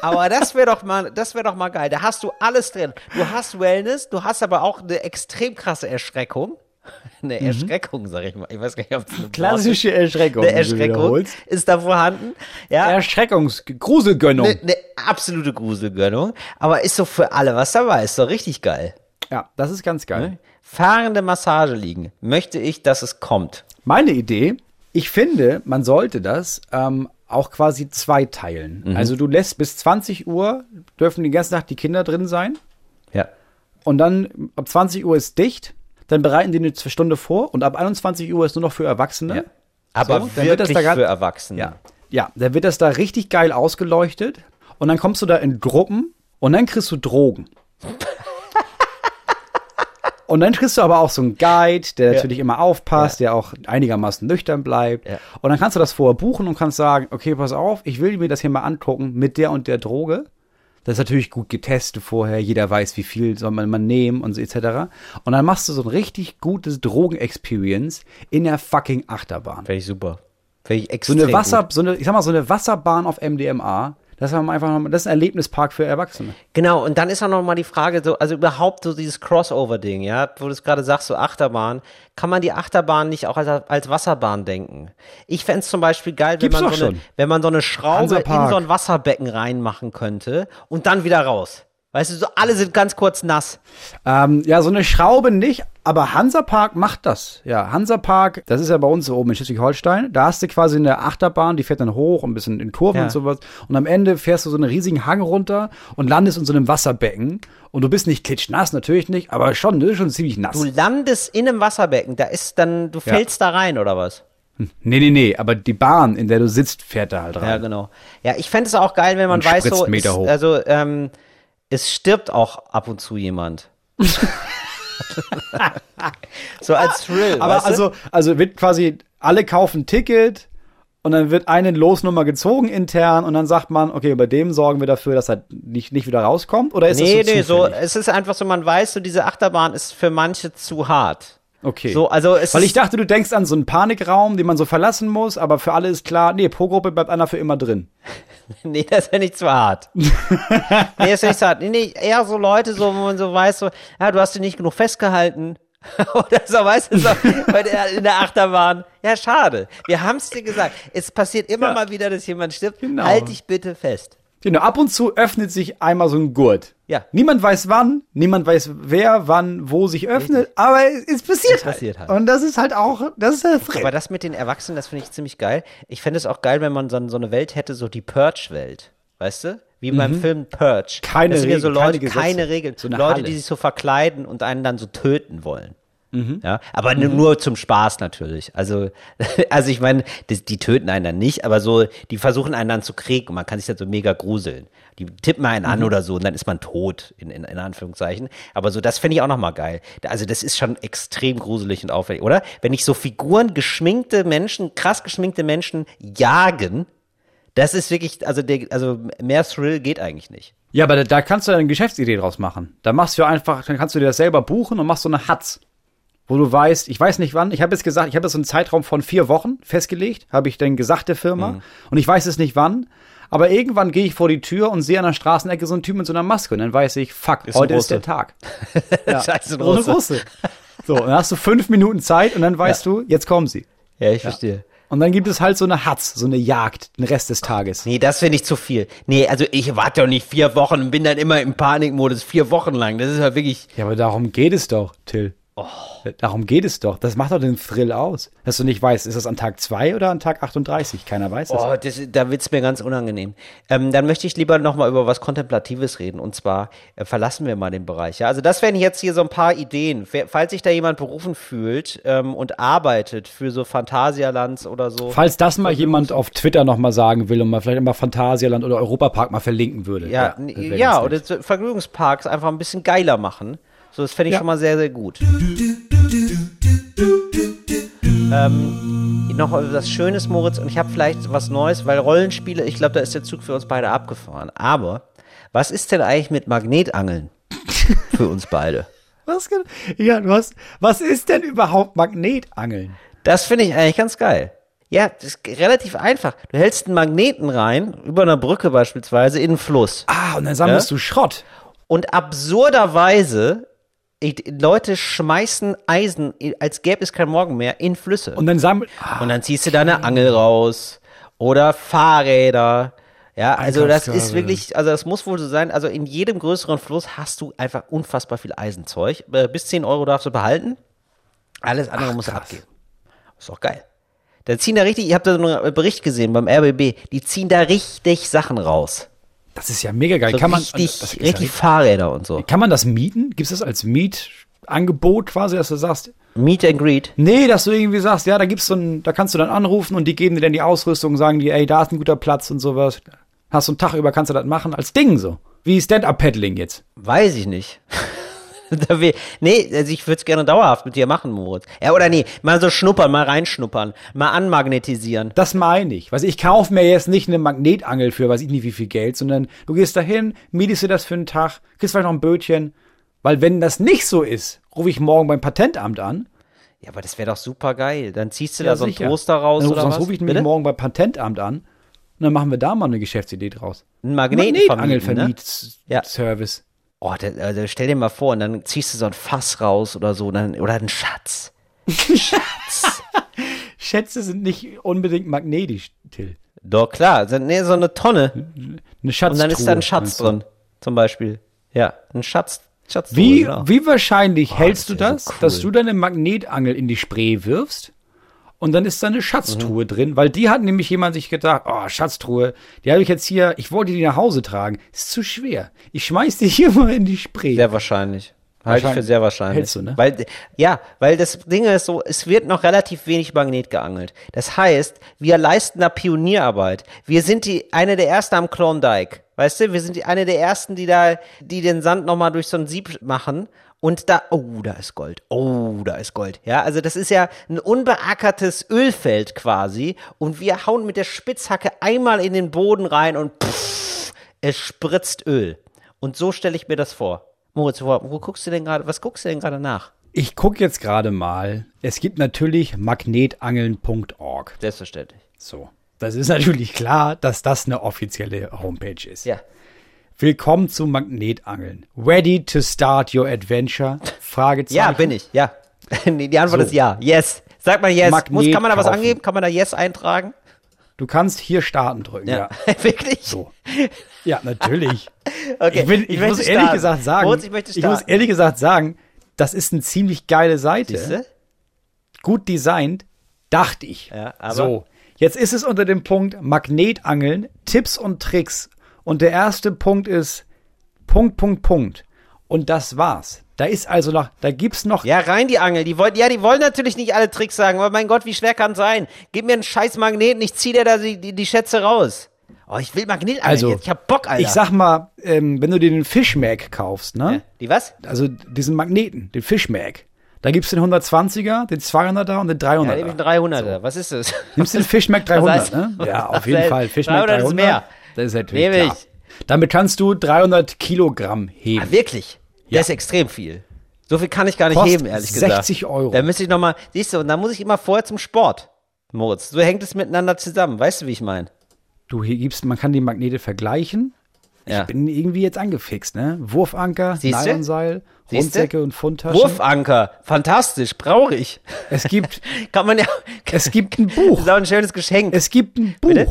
Aber das wäre doch mal, das wäre doch mal geil. Da hast du alles drin. Du hast Wellness, du hast aber auch eine extrem krasse Erschreckung. <laughs> Eine Erschreckung, sag ich mal. Ich weiß gar nicht, ob es eine Klassische Erschreckung. eine Erschreckung ist da vorhanden. Ja. Erschreckungs Gruselgönnung. Eine, eine absolute Gruselgönnung. Aber ist so für alle was dabei. Ist doch richtig geil. Ja, das ist ganz geil. Fahrende Massage liegen. Möchte ich, dass es kommt. Meine Idee, ich finde, man sollte das ähm, auch quasi zweiteilen. Mhm. Also du lässt bis 20 Uhr, dürfen die ganze Nacht die Kinder drin sein. Ja. Und dann ab 20 Uhr ist dicht. Dann bereiten die eine Stunde vor. Und ab 21 Uhr ist nur noch für Erwachsene. Ja. Aber So, dann wird das wirklich da grad- für Erwachsene. Ja. Ja, dann wird das da richtig geil ausgeleuchtet. Und dann kommst du da in Gruppen und dann kriegst du Drogen. <laughs> Und dann kriegst du aber auch so einen Guide, der natürlich immer aufpasst, der auch einigermaßen nüchtern bleibt. Und dann kannst du das vorher buchen und kannst sagen, okay, pass auf, ich will mir das hier mal angucken mit der und der Droge. Das ist natürlich gut getestet vorher, jeder weiß, wie viel soll man, man nehmen und so etc. Und dann machst du so ein richtig gutes Drogen-Experience in der fucking Achterbahn. Finde ich super. Finde ich So extrem eine Wasser, Gut. so eine, ich sag mal, so eine Wasserbahn auf MDMA, das ist einfach, noch- das ist ein Erlebnispark für Erwachsene. Genau, und dann ist auch noch mal die Frage, so, also überhaupt so dieses Crossover-Ding, ja, wo du es gerade sagst, so Achterbahn, kann man die Achterbahn nicht auch als, als Wasserbahn denken? Ich fänd's zum Beispiel geil, wenn Gibt's man, so eine, schon. wenn man so eine Schraube in so ein Wasserbecken reinmachen könnte und dann wieder raus. Weißt du, so alle sind ganz kurz nass. Ähm, ja, so eine Schraube nicht, aber Hansapark macht das. Ja, Hansapark, das ist ja bei uns so oben in Schleswig-Holstein. Da hast du quasi eine Achterbahn, die fährt dann hoch und ein bisschen in Kurven Ja. und sowas. Und am Ende fährst du so einen riesigen Hang runter und landest in so einem Wasserbecken. Und du bist nicht klitschnass, natürlich nicht, aber schon, du bist schon ziemlich nass. Du landest in einem Wasserbecken, da ist dann, du Ja. fällst da rein oder was? Nee, nee, nee, aber die Bahn, in der du sitzt, fährt da halt rein. Ja, genau. Ja, ich fände es auch geil, wenn man Und weiß, so, hoch. also ähm, es stirbt auch ab und zu jemand. <laughs> so als Thrill. Aber weißt du? also, also wird quasi, alle kaufen Ticket und dann wird eine Losnummer gezogen intern und dann sagt man, okay, bei dem sorgen wir dafür, dass er nicht, nicht wieder rauskommt? Oder ist nee, das so nee, so, zufällig? es ist einfach so, man weiß, so diese Achterbahn ist für manche zu hart. Okay. So, also es Weil ich dachte, du denkst an so einen Panikraum, den man so verlassen muss, aber für alle ist klar, nee, pro Gruppe bleibt einer für immer drin. <laughs> nee, das ist ja nicht zu hart. <laughs> nee, das ist ja nicht zu hart. Nee, nee, eher so Leute, so, wo man so weiß, so, ja, du hast dich nicht genug festgehalten. <laughs> Oder so, weißt du, so, in der Achterbahn. Ja, schade. Wir haben es dir gesagt. Es passiert immer Ja. mal wieder, dass jemand stirbt. Genau. Halt dich bitte fest. Genau, ab und zu öffnet sich einmal so ein Gurt. Ja. Niemand weiß wann, niemand weiß wer, wann, wo sich öffnet, aber es, passiert Es halt. passiert halt. Und das ist halt auch, das ist halt. Aber das mit den Erwachsenen, das finde ich ziemlich geil. Ich fände es auch geil, wenn man so, so eine Welt hätte, so die Purge-Welt. Weißt du? Wie beim Film Purge. Mhm. Keine ja so Regeln, keine Leute, keine Regeln. So Leute, Halle. die sich so verkleiden und einen dann so töten wollen. Ja, aber nu- nur zum Spaß natürlich. Also, <laughs> also ich meine, die, die töten einen dann nicht, aber so, die versuchen einen dann zu kriegen und man kann sich dann so mega gruseln. Die tippen einen an oder so und dann ist man tot, in, in, in Anführungszeichen. Aber so, das fände ich auch nochmal geil. Also, das ist schon extrem gruselig und aufwendig, oder? Wenn ich so Figuren, geschminkte Menschen, krass geschminkte Menschen jagen, das ist wirklich, also, der, also mehr Thrill geht eigentlich nicht. Ja, aber da, da kannst du eine Geschäftsidee draus machen. Da machst du einfach, dann kannst du dir das selber buchen und machst so eine Hatz. Wo du weißt, ich weiß nicht wann, ich habe jetzt gesagt, ich habe jetzt so einen Zeitraum von vier Wochen festgelegt, habe ich dann gesagt der Firma. Und ich weiß es nicht wann. Aber irgendwann gehe ich vor die Tür und sehe an der Straßenecke so einen Typ mit so einer Maske. Und dann weiß ich, fuck, Ist heute ist der Tag. <laughs> Scheiße, So eine Russe. So, dann hast du fünf Minuten Zeit und dann weißt du, jetzt kommen sie. Ja, ich verstehe. Und dann gibt es halt so eine Hatz, so eine Jagd, den Rest des Tages. Nee, das finde ich zu viel. Nee, also ich warte doch nicht vier Wochen und bin dann immer im Panikmodus vier Wochen lang. Das ist ja wirklich. Ja, aber darum geht es doch, Till. Darum geht es doch. Das macht doch den Thrill aus. Dass du nicht weißt, ist das an Tag 2 oder an Tag 38? Keiner weiß es. Oh, das, da wird's mir ganz unangenehm. Ähm, dann möchte ich lieber nochmal über was Kontemplatives reden. Und zwar äh, verlassen wir mal den Bereich. Ja? Also das wären jetzt hier so ein paar Ideen. Falls sich da jemand berufen fühlt ähm, und arbeitet für so Phantasialands oder so. Falls das mal jemand auf Twitter noch mal sagen will und mal vielleicht immer Phantasialand oder Europapark mal verlinken würde. Ja, ja, ganz oder Vergnügungsparks einfach ein bisschen geiler machen. So, das fände ich Ja. schon mal sehr, sehr gut. Ähm, noch was Schönes, Moritz, und ich habe vielleicht was Neues, weil Rollenspiele, ich glaube, da ist der Zug für uns beide abgefahren. Aber was ist denn eigentlich mit Magnetangeln <laughs> für uns beide? Was, gen- ja, du hast, was ist denn überhaupt Magnetangeln? Das finde ich eigentlich ganz geil. Ja, das ist relativ einfach. Du hältst einen Magneten rein, über einer Brücke beispielsweise, in einen Fluss. Ah, und dann sammelst Ja? du Schrott. Und absurderweise, Leute schmeißen Eisen, als gäbe es kein Morgen mehr, in Flüsse. Und dann sammelt. Ah, Und dann ziehst du deine Angel raus. Oder Fahrräder. Ja, also das ist wirklich, also das muss wohl so sein. Also in jedem größeren Fluss hast du einfach unfassbar viel Eisenzeug. Äh, Bis 10 Euro darfst du behalten. Alles andere musst du abgeben. Ist doch geil. Da ziehen da richtig, ich habe da so einen Bericht gesehen beim RBB, die ziehen da richtig Sachen raus. Das ist ja mega geil. So kann man, richtig, das ist ja richtig Fahrräder und so. Kann man das mieten? Gibt es das als Mietangebot quasi, dass du sagst, Meet and Greet. nee, dass du irgendwie sagst, ja, da gibt's so ein, da kannst du dann anrufen und die geben dir dann die Ausrüstung, sagen die, ey, da ist ein guter Platz und sowas. Hast du einen Tag über, kannst du das machen als Ding so. Wie Stand-Up-Paddling jetzt. Weiß ich nicht. <laughs> <laughs> Da nee, also ich würde es gerne dauerhaft mit dir machen, Moritz. Ja, oder nee, mal so schnuppern, mal reinschnuppern, mal anmagnetisieren. Das meine ich. Also ich kaufe mir jetzt nicht eine Magnetangel für weiß ich nicht wie viel Geld, sondern du gehst dahin, mietest dir das für einen Tag, kriegst vielleicht noch ein Bötchen. Weil wenn das nicht so ist, rufe ich morgen beim Patentamt an. Ja, aber das wäre doch super geil. Dann ziehst du da so einen sicher. Toaster raus Dann, oder sonst was? rufe ich mich morgen beim Patentamt an und dann machen wir da mal eine Geschäftsidee draus. Einen Magneten Magnetangel ne? Ja. Oh, da, also stell dir mal vor, und dann ziehst du so ein Fass raus oder so, dann, oder einen Schatz. Schatz. <laughs> Schätze sind nicht unbedingt magnetisch, Till. Doch, klar. Nee, so eine Tonne. Eine Schatztruhe. Und dann ist da ein Schatz du? drin, zum Beispiel. Ja, ein Schatz. Schatz Wie, genau. wie wahrscheinlich hältst du das, so cool. dass du deine Magnetangel in die Spree wirfst und dann ist da eine Mhm. Schatztruhe drin? Weil die hat nämlich jemand sich gedacht, oh, Schatztruhe, die habe ich jetzt hier, ich wollte die nach Hause tragen. Ist zu schwer. Ich schmeiß die <laughs> hier mal in die Spree. Sehr wahrscheinlich. Halte ich für sehr wahrscheinlich. Hältst du, ne? Weil, ja, weil das Ding ist so, es wird noch relativ wenig Magnet geangelt. Das heißt, wir leisten da Pionierarbeit. Wir sind die, eine der ersten am Klondike. Weißt du, wir sind die, eine der ersten, die da, die den Sand nochmal durch so ein Sieb machen. Und da, oh, da ist Gold. Oh, da ist Gold. Ja, also das ist ja ein unbeackertes Ölfeld quasi. Und wir hauen mit der Spitzhacke einmal in den Boden rein und pff, es spritzt Öl. Und so stelle ich mir das vor. Moritz, wo, wo guckst du denn gerade, was guckst du denn gerade nach? Ich gucke jetzt gerade mal. Es gibt natürlich magnetangeln.org. Selbstverständlich. So. Das ist natürlich klar, dass das eine offizielle Homepage ist. Ja. Willkommen zu Magnetangeln. Ready to start your adventure? Fragezeichen. Ja, bin ich, ja. <laughs> Die Antwort So. ist ja. Yes. Sag mal yes. Magnet Muss, kann man da was kaufen. angeben? Kann man da yes eintragen? Du kannst hier starten drücken. Ja. <laughs> Wirklich? So. Ja, natürlich. <laughs> Okay. Ich, bin, ich, muss möchte ehrlich starten. gesagt sagen, Moritz, ich ich muss starten. ehrlich gesagt sagen, das ist eine ziemlich geile Seite. Siehste? Gut designt, dachte ich. Ja, so, jetzt ist es unter dem Punkt Magnetangeln, Tipps und Tricks. Und der erste Punkt ist Punkt, Punkt, Punkt. Und das war's. Da ist also noch, da gibt's noch Ja, rein die Angel. Die wollen, ja, die wollen natürlich nicht alle Tricks sagen, aber mein Gott, wie schwer kann sein? Gib mir einen scheiß Magneten, ich zieh dir da die, die, die Schätze raus. Oh, ich will Magnetangeln Also, jetzt. Ich hab Bock, Alter. Ich sag mal, ähm, wenn du dir den Fischmag kaufst, ne? Die was? Also diesen Magneten, den Fischmag. Da gibt's den 120er, den 200er und den 300er. Ja, einen 300er. Was ist das? Nimmst du den Fischmag <laughs> 300, heißt- ne? Ja, <laughs> auf jeden heißt- Fall. Fischmag 300 300. ist mehr. Das ist natürlich Nehme klar. Damit kannst du 300 Kilogramm heben. Ah, wirklich? Ja. Das ist extrem viel. So viel kann ich gar nicht Kostet heben, ehrlich gesagt. 60 Euro. Da müsste ich noch mal, siehst du, und dann muss ich immer vorher zum Sport. Moritz, so hängt es miteinander zusammen. Weißt du, wie ich meine? Du hier gibst, man kann die Magnete vergleichen. Ja. Ich bin irgendwie jetzt angefixt, ne? Wurfanker, Siehste? Nylonseil? Rundsäcke und Fundtaschen. Wurfanker, fantastisch, brauche ich. Es gibt, <laughs> Kann man ja. es gibt ein Das Buch. ist auch ein schönes Geschenk. Es gibt ein Bitte?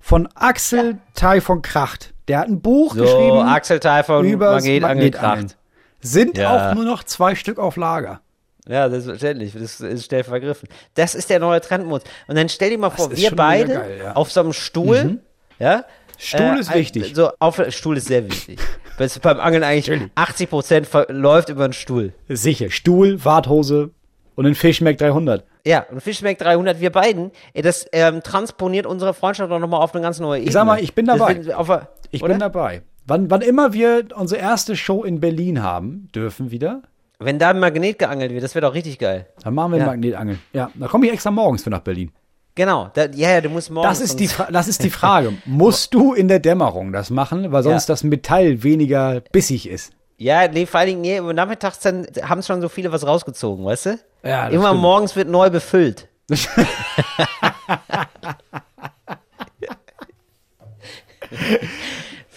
Von Axel Thai von Kracht. Der hat ein Buch so, geschrieben Axel Teil von über Magnet angekracht. Sind Ja. auch nur noch zwei Stück auf Lager. Ja, selbstverständlich. Das ist schnell vergriffen. Das ist der neue Trendmodus. Und dann stell dir mal vor, ist wir beide geil, ja. Mhm. auf so einem Stuhl, ja. Stuhl ist ein- wichtig. So, auf, Stuhl ist sehr wichtig. <laughs> Das ist beim Angeln eigentlich 80 Prozent läuft über den Stuhl. Sicher. Stuhl, Warthose und ein Fischmeck 300. Ja, und Fischmeck 300, wir beiden, ey, das ähm, transponiert unsere Freundschaft doch nochmal auf eine ganz neue Ebene. sag mal, ich bin dabei. auf, Ich oder? bin dabei. Wann, wann immer wir unsere erste Show in Berlin haben dürfen wieder, Wenn da ein Magnet geangelt wird, das wäre doch richtig geil. dann machen wir Ja. Magnetangeln. Ja, da komme ich extra morgens für nach Berlin. Genau. Da, ja, ja, du musst morgen. Das ist, die Fra das ist die Frage. <laughs> Musst du in der Dämmerung das machen, weil sonst Ja. das Metall weniger bissig ist? Ja, nee, vor allen Dingen, nee, nachmittags dann haben schon so viele was rausgezogen, weißt du? Ja, das Immer stimmt. morgens wird neu befüllt. <laughs>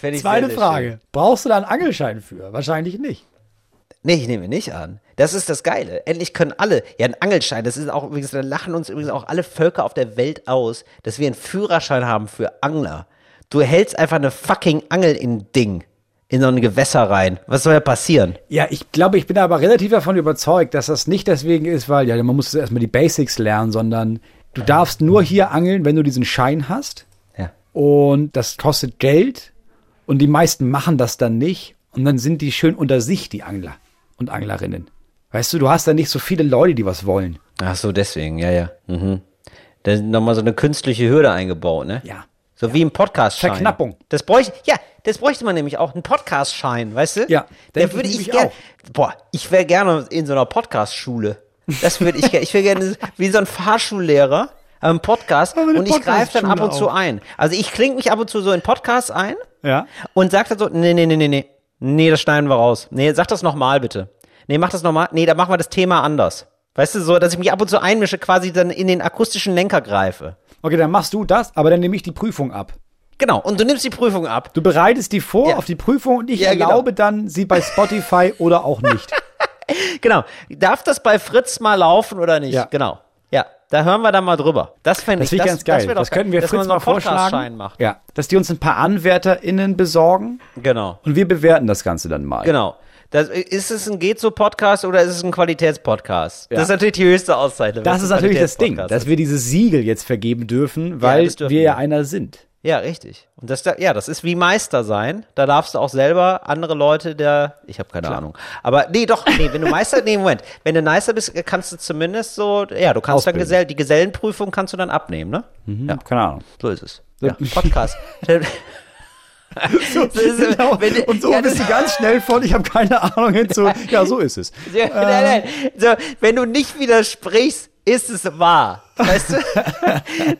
Zweite Frage. schön. Brauchst du da einen Angelschein für? Wahrscheinlich nicht. Nee, ich nehme nicht an. Das ist das Geile. Endlich können alle, ja, ein Angelschein, das ist auch übrigens, da lachen uns übrigens auch alle Völker auf der Welt aus, dass wir einen Führerschein haben für Angler. Du hältst einfach eine fucking Angel in Ding, in so ein Gewässer rein. Was soll da passieren? Ja, ich glaube, ich bin aber relativ davon überzeugt, dass das nicht deswegen ist, weil ja, man muss erstmal die Basics lernen, sondern du darfst nur hier angeln, wenn du diesen Schein hast. Ja. Und das kostet Geld. Und die meisten machen das dann nicht. Und dann sind die schön unter sich, die Angler und Anglerinnen. Weißt du, du hast da nicht so viele Leute, die was wollen. Ach so, deswegen, ja, ja. Mhm. Da ist nochmal so eine künstliche Hürde eingebaut, ne? Ja. So wie im Podcast-Schein. Verknappung. Das bräuchte, ja, das bräuchte man nämlich auch, einen Podcast-Schein, weißt du? Ja, denke würde ich gerne, boah, ich wäre gerne in so einer Podcast-Schule. Das würde ich gerne, ich wäre gerne wie so ein Fahrschullehrer, am Podcast, und ich greife dann ab und zu ein. Also ich klinge mich ab und zu so in Podcasts ein Ja. und sag dann so, nee, nee, nee, nee, nee, nee, das schneiden wir raus. Nee, sag das nochmal bitte. Nee, mach das nochmal. Nee, da machen wir das Thema anders. Weißt du, so, dass ich mich ab und zu einmische, quasi dann in den akustischen Lenker greife. Okay, dann machst du das, aber dann nehme ich die Prüfung ab. Genau, und du nimmst die Prüfung ab. Du bereitest die vor Ja. auf die Prüfung und ich Ja, genau. erlaube dann sie bei Spotify <laughs> oder auch nicht. Genau. Darf das bei Fritz mal laufen oder nicht? Ja. Genau. Ja, da hören wir dann mal drüber. Das fände Das ich finde ich ganz geil. Das, Das, könnten wir Fritz mal vorschlagen. macht. Ja, dass die uns ein paar AnwärterInnen besorgen Genau. und wir bewerten das Ganze dann mal. Genau. Das, ist es ein Geht so Podcast oder ist es ein Qualitätspodcast? Ja. Das ist natürlich die höchste Auszeichnung. Das ist natürlich das Ding, dass wir dieses Siegel jetzt vergeben dürfen, weil das dürfen wir ja einer sind. Ja, richtig. Und das, da- ja, das ist wie Meister sein. Da darfst du auch selber andere Leute der, ich habe keine Ahnung. Aber nee, doch, nee, wenn du Meister, nee, Moment. Wenn du Meister bist, kannst du zumindest so, ja, du kannst dann Ausbilden. Gesell, die Gesellenprüfung kannst du dann abnehmen, ne? Ja, Keine Ahnung. so ist es. Ja, Podcast. <laughs> so, Genau. Und so ja, bist du ganz schnell von, ich habe keine Ahnung hinzu. Ja, so ist es. <laughs> Ja, nein, nein. So, wenn du nicht widersprichst, ist es wahr. Weißt du? <laughs>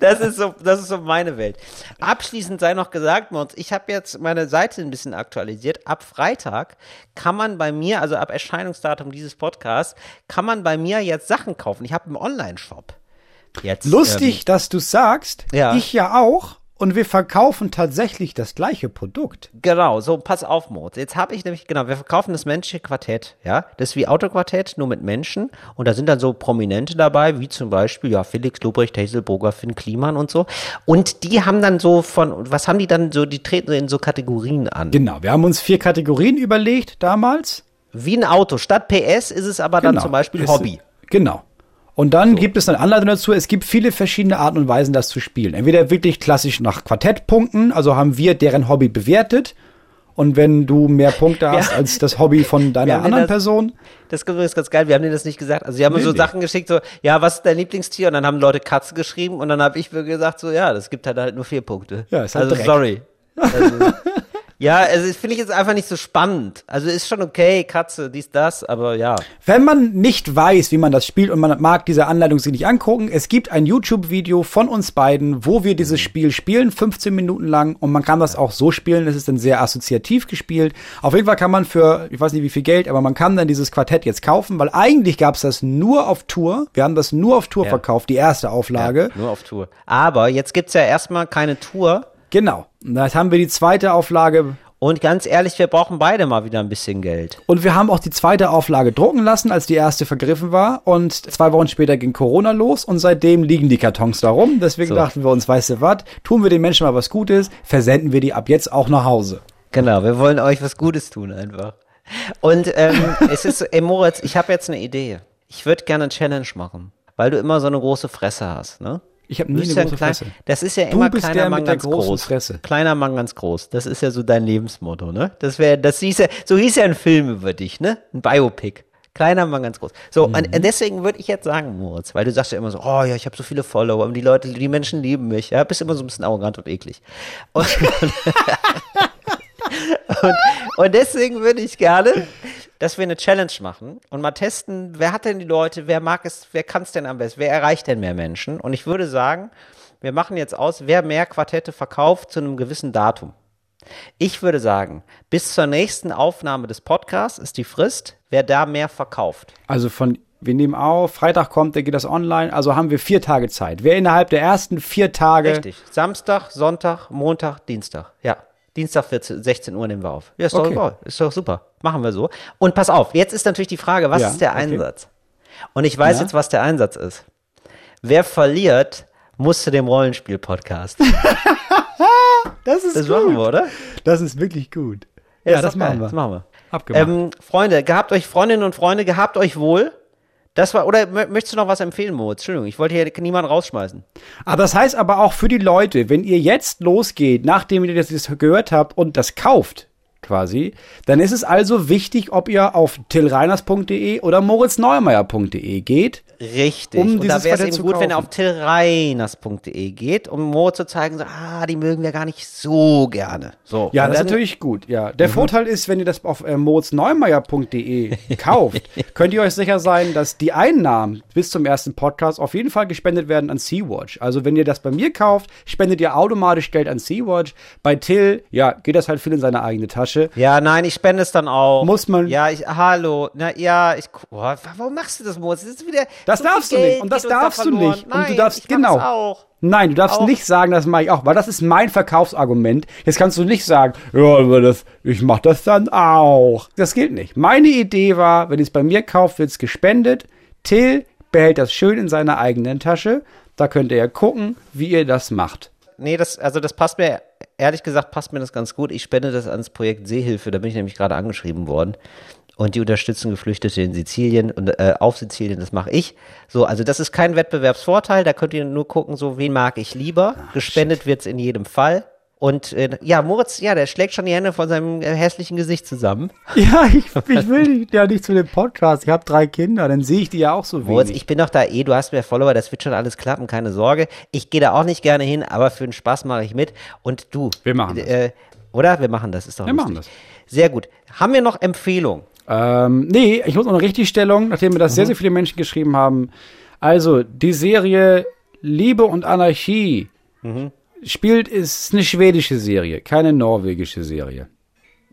Das ist so, das ist so meine Welt. Abschließend sei noch gesagt, Mons, ich habe jetzt meine Seite ein bisschen aktualisiert. Ab Freitag kann man bei mir, also ab Erscheinungsdatum dieses Podcasts, kann man bei mir jetzt Sachen kaufen. Ich habe einen Online-Shop. Jetzt, Lustig, dass du sagst. Ja. Ich ja auch. Und wir verkaufen tatsächlich das gleiche Produkt. Genau, so pass auf, Moritz. Jetzt habe ich nämlich, genau, wir verkaufen das menschliche Quartett, ja. Das ist wie Autoquartett, nur mit Menschen. Und da sind dann so Prominente dabei, wie zum Beispiel, ja, Felix Lobrecht, Hazel Burger, Finn Kliman und so. Und die haben dann so von, was haben die dann so, die treten so in so Kategorien an. Genau. Wir haben uns vier Kategorien überlegt damals. Wie ein Auto. Statt PS ist es aber dann Genau. zum Beispiel Hobby. Genau. Und dann gibt es eine Anleitung dazu. Es gibt viele verschiedene Arten und Weisen, das zu spielen. Entweder wirklich klassisch nach Quartettpunkten, also haben wir deren Hobby bewertet. Und wenn du mehr Punkte <laughs> hast Ja. als das Hobby von deiner anderen das- Person, Das ist übrigens ganz geil, wir haben dir das nicht gesagt. Also, sie haben mir Nee, so nee. Sachen geschickt, so, ja, was ist dein Lieblingstier? Und dann haben Leute Katze geschrieben und dann habe ich mir gesagt, so, ja, das gibt halt, halt nur vier Punkte. Ja, ist halt Also, Dreck. sorry. <laughs> Also, ja, also, finde ich jetzt einfach nicht so spannend. Also, ist schon okay, Katze, dies, das, aber ja. Wenn man nicht weiß, wie man das spielt und man mag diese Anleitung sich nicht angucken, es gibt ein YouTube-Video von uns beiden, wo wir dieses Spiel spielen, 15 Minuten lang und man kann das auch so spielen, es ist dann sehr assoziativ gespielt. Auf jeden Fall kann man für, ich weiß nicht wie viel Geld, aber man kann dann dieses Quartett jetzt kaufen, weil eigentlich gab es das nur auf Tour. Wir haben das nur auf Tour Ja. verkauft, die erste Auflage. Nur auf Tour. Aber jetzt gibt's ja erstmal keine Tour. Genau. Jetzt haben wir die zweite Auflage Und ganz ehrlich, wir brauchen beide mal wieder ein bisschen Geld. Und wir haben auch die zweite Auflage drucken lassen, als die erste vergriffen war. Und zwei Wochen später ging Corona los und seitdem liegen die Kartons da rum. Deswegen So. dachten wir uns, weißt du was, tun wir den Menschen mal was Gutes, versenden wir die ab jetzt auch nach Hause. Genau, wir wollen euch was Gutes tun einfach. Und ähm, <laughs> es ist, ey Moritz, ich habe jetzt eine Idee. Ich würde gerne eine Challenge machen, weil du immer so eine große Fresse hast, ne? Ich habe nie eine große klein, Fresse. Das ist ja immer kleiner Mann ganz groß. Fresse. Kleiner Mann ganz groß. Das ist ja so dein Lebensmotto, ne? Das wäre, das hieß ja, so hieß ja ein Film über dich, ne? Ein Biopic. Kleiner Mann ganz groß. So, Mhm. und deswegen würde ich jetzt sagen, Moritz, weil du sagst ja immer so, oh ja, ich habe so viele Follower und die Leute, die Menschen lieben mich. Ja, bist immer so ein bisschen arrogant und eklig. Und, <laughs> und, und deswegen würde ich gerne, dass wir eine Challenge machen und mal testen, wer hat denn die Leute, wer mag es, wer kann es denn am besten, wer erreicht denn mehr Menschen? Und ich würde sagen, wir machen jetzt aus, wer mehr Quartette verkauft zu einem gewissen Datum. Ich würde sagen, bis zur nächsten Aufnahme des Podcasts ist die Frist, wer da mehr verkauft. Also von, wir nehmen auf, Freitag kommt, dann geht das online. Also haben wir vier Tage Zeit. Wer innerhalb der ersten vier Tage. Richtig. Samstag, Sonntag, Montag, Dienstag. Ja. Dienstag 14, 16 Uhr nehmen wir auf. Ja, ist doch Okay. Ist doch super. Machen wir so. Und pass auf, jetzt ist natürlich die Frage, was Ja, ist der okay. Einsatz? Und ich weiß Ja. jetzt, was der Einsatz ist. Wer verliert, muss zu dem Rollenspiel-Podcast. <laughs> Das ist Das machen wir, oder? Das ist wirklich gut. Ja, Ja, das geil. machen wir. Das machen wir. Abgemacht. Ähm, Freunde, gehabt euch, Freundinnen und Freunde, gehabt euch wohl. Das war, oder mö- möchtest du noch was empfehlen, Moritz? Entschuldigung, ich wollte hier niemanden rausschmeißen. Aber das heißt aber auch für die Leute, wenn ihr jetzt losgeht, nachdem ihr das gehört habt und das kauft, quasi, dann ist es also wichtig, ob ihr auf tillreiners.de oder moritzneumeier.de geht. Richtig. Um und da wäre es eben gut, wenn ihr kaufen. auf tillreiners.de geht, um Moritz zu zeigen, so, ah, die mögen wir gar nicht so gerne. So. Ja, Und das ist natürlich gut. Ja, der Vorteil ist, wenn ihr das auf äh, moritzneumeier.de <laughs> kauft, könnt ihr euch sicher sein, dass die Einnahmen bis zum ersten Podcast auf jeden Fall gespendet werden an Sea-Watch. Also wenn ihr das bei mir kauft, spendet ihr automatisch Geld an Sea-Watch. Bei Till, ja, geht das halt viel in seine eigene Tasche. Ja, nein, ich spende es dann auch. Muss man- Ja, ich, hallo. Na, ja, ich, boah, warum machst du das, Moritz? Das ist wieder. Das so darfst du Geld nicht. Und das uns da darfst du nicht. Und du Nein, darfst- genau. auch. Nein, du darfst Auch. nicht sagen, das mache ich auch, weil das ist mein Verkaufsargument. Jetzt kannst du nicht sagen, ja, aber das, ich mache das dann auch. Das gilt nicht. Meine Idee war, wenn ihr es bei mir kauft, wird es gespendet. Till behält das schön in seiner eigenen Tasche. Da könnt ihr ja gucken, wie ihr das macht. Nee, das, also das passt mir, ehrlich gesagt, passt mir das ganz gut. Ich spende das ans Projekt Seehilfe, da bin ich nämlich gerade angeschrieben worden. Und die unterstützen Geflüchtete in Sizilien und äh, auf Sizilien, das mache ich. So, also das ist kein Wettbewerbsvorteil, da könnt ihr nur gucken, so wen mag ich lieber. Gespendet wird's in jedem Fall. Und äh, ja, Moritz, ja, der schlägt schon die Hände von seinem äh, hässlichen Gesicht zusammen. <laughs> Ja, ich, ich will ja nicht zu dem Podcast. Ich habe drei Kinder, dann sehe ich die ja auch so Moritz, wenig. ich bin doch da eh, du hast mehr Follower, das wird schon alles klappen, keine Sorge. Ich gehe da auch nicht gerne hin, aber für den Spaß mache ich mit. Und du. Wir machen das. Äh, oder? Wir machen das, ist doch Wir lustig. machen Sehr gut. Haben wir noch Empfehlungen? Ähm, nee, ich muss noch eine Richtigstellung, nachdem mir das Mhm. sehr, sehr viele Menschen geschrieben haben. Also, die Serie Liebe und Anarchie Mhm. spielt, ist eine schwedische Serie, keine norwegische Serie.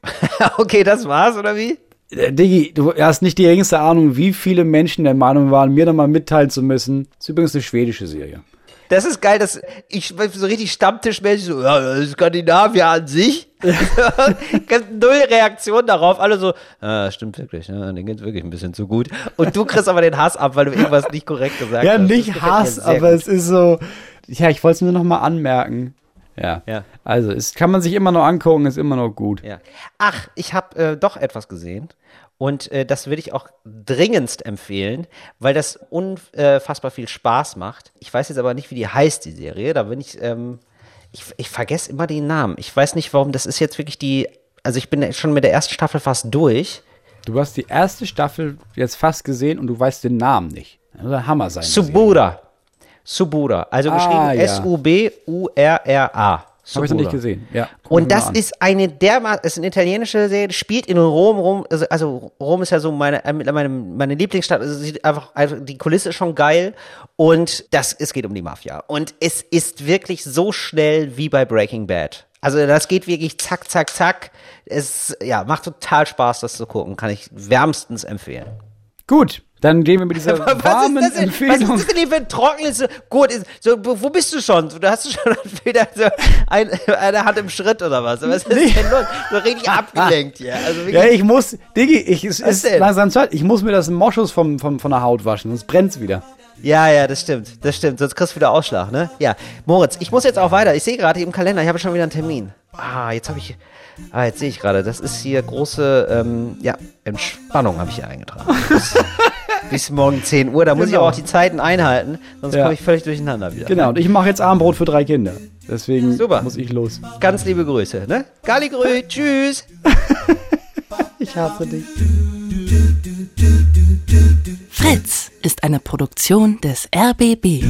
<laughs> okay, das war's, oder wie? Äh, Diggi, du hast nicht die geringste Ahnung, wie viele Menschen der Meinung waren, mir nochmal mitteilen zu müssen. Das ist übrigens eine schwedische Serie. Das ist geil, dass ich so richtig stammtischmäßig so, ja, Skandinavier an sich. <laughs> Null Reaktion darauf, alle so, ah, stimmt wirklich, ne? denen geht's wirklich ein bisschen zu gut. Und du kriegst aber den Hass ab, weil du irgendwas nicht korrekt gesagt Ja, hast. Das nicht Hass, aber gut. es ist so. Ja, ich wollte es nur nochmal anmerken. Ja. Ja. Also, es kann man sich immer noch angucken, ist immer noch gut. Ja. Ach, ich habe äh, doch etwas gesehen. Und äh, das würde ich auch dringendst empfehlen, weil das unfassbar viel Spaß macht. Ich weiß jetzt aber nicht, wie die heißt, die Serie. Da bin ich, ähm, ich, ich vergesse immer den Namen. Ich weiß nicht, warum. Das ist jetzt wirklich die also ich bin schon mit der ersten Staffel fast durch. Du hast die erste Staffel jetzt fast gesehen und du weißt den Namen nicht. Das muss ein Hammer sein. Subura. Subura. Also Ah, geschrieben ja. S-U-B-U-R-R-A. Habe ich noch nicht gesehen. Ja. Und das ist eine dermaßen, ist eine italienische Serie, spielt in Rom, Rom, also, also Rom ist ja so meine, äh, meine, meine Lieblingsstadt, also sieht einfach, also die Kulisse ist schon geil und das, es geht um die Mafia. Und es ist wirklich so schnell wie bei Breaking Bad. Also das geht wirklich zack, zack, zack. Es, ja, macht total Spaß, das zu gucken, kann ich wärmstens empfehlen. Gut, dann gehen wir mit dieser warmen <laughs> was, ist das denn, was Empfehlung. ist das denn für ein trockenes, so, gut, ist, so, wo bist du schon? Du hast du schon <laughs> wieder so ein, eine Hand im Schritt oder was? Was ist denn los? So richtig <laughs> abgelenkt hier. Also Ja, ich muss, Diggi, ich, es Was ist denn? langsam Zeit. Ich muss mir das Moschus vom, vom, von der Haut waschen, sonst brennt's wieder. ja, ja, das stimmt, das stimmt. Sonst kriegst du wieder Ausschlag, ne? Ja, Moritz, ich muss jetzt auch weiter. Ich sehe gerade hier im Kalender, ich habe schon wieder einen Termin. Ah, jetzt habe ich, ah, jetzt sehe ich gerade, das ist hier große, ähm, ja, Entspannung habe ich hier eingetragen. Bis, morgen 10 Uhr, da muss ich Genau. aber auch die Zeiten einhalten, sonst Ja. komme ich völlig durcheinander wieder. Genau, und ich mache jetzt Abendbrot für drei Kinder. Deswegen Super. muss ich los. Ganz liebe Grüße, ne? Galligrü, <laughs> tschüss. Ich hasse dich. Fritz ist eine Produktion des RBB.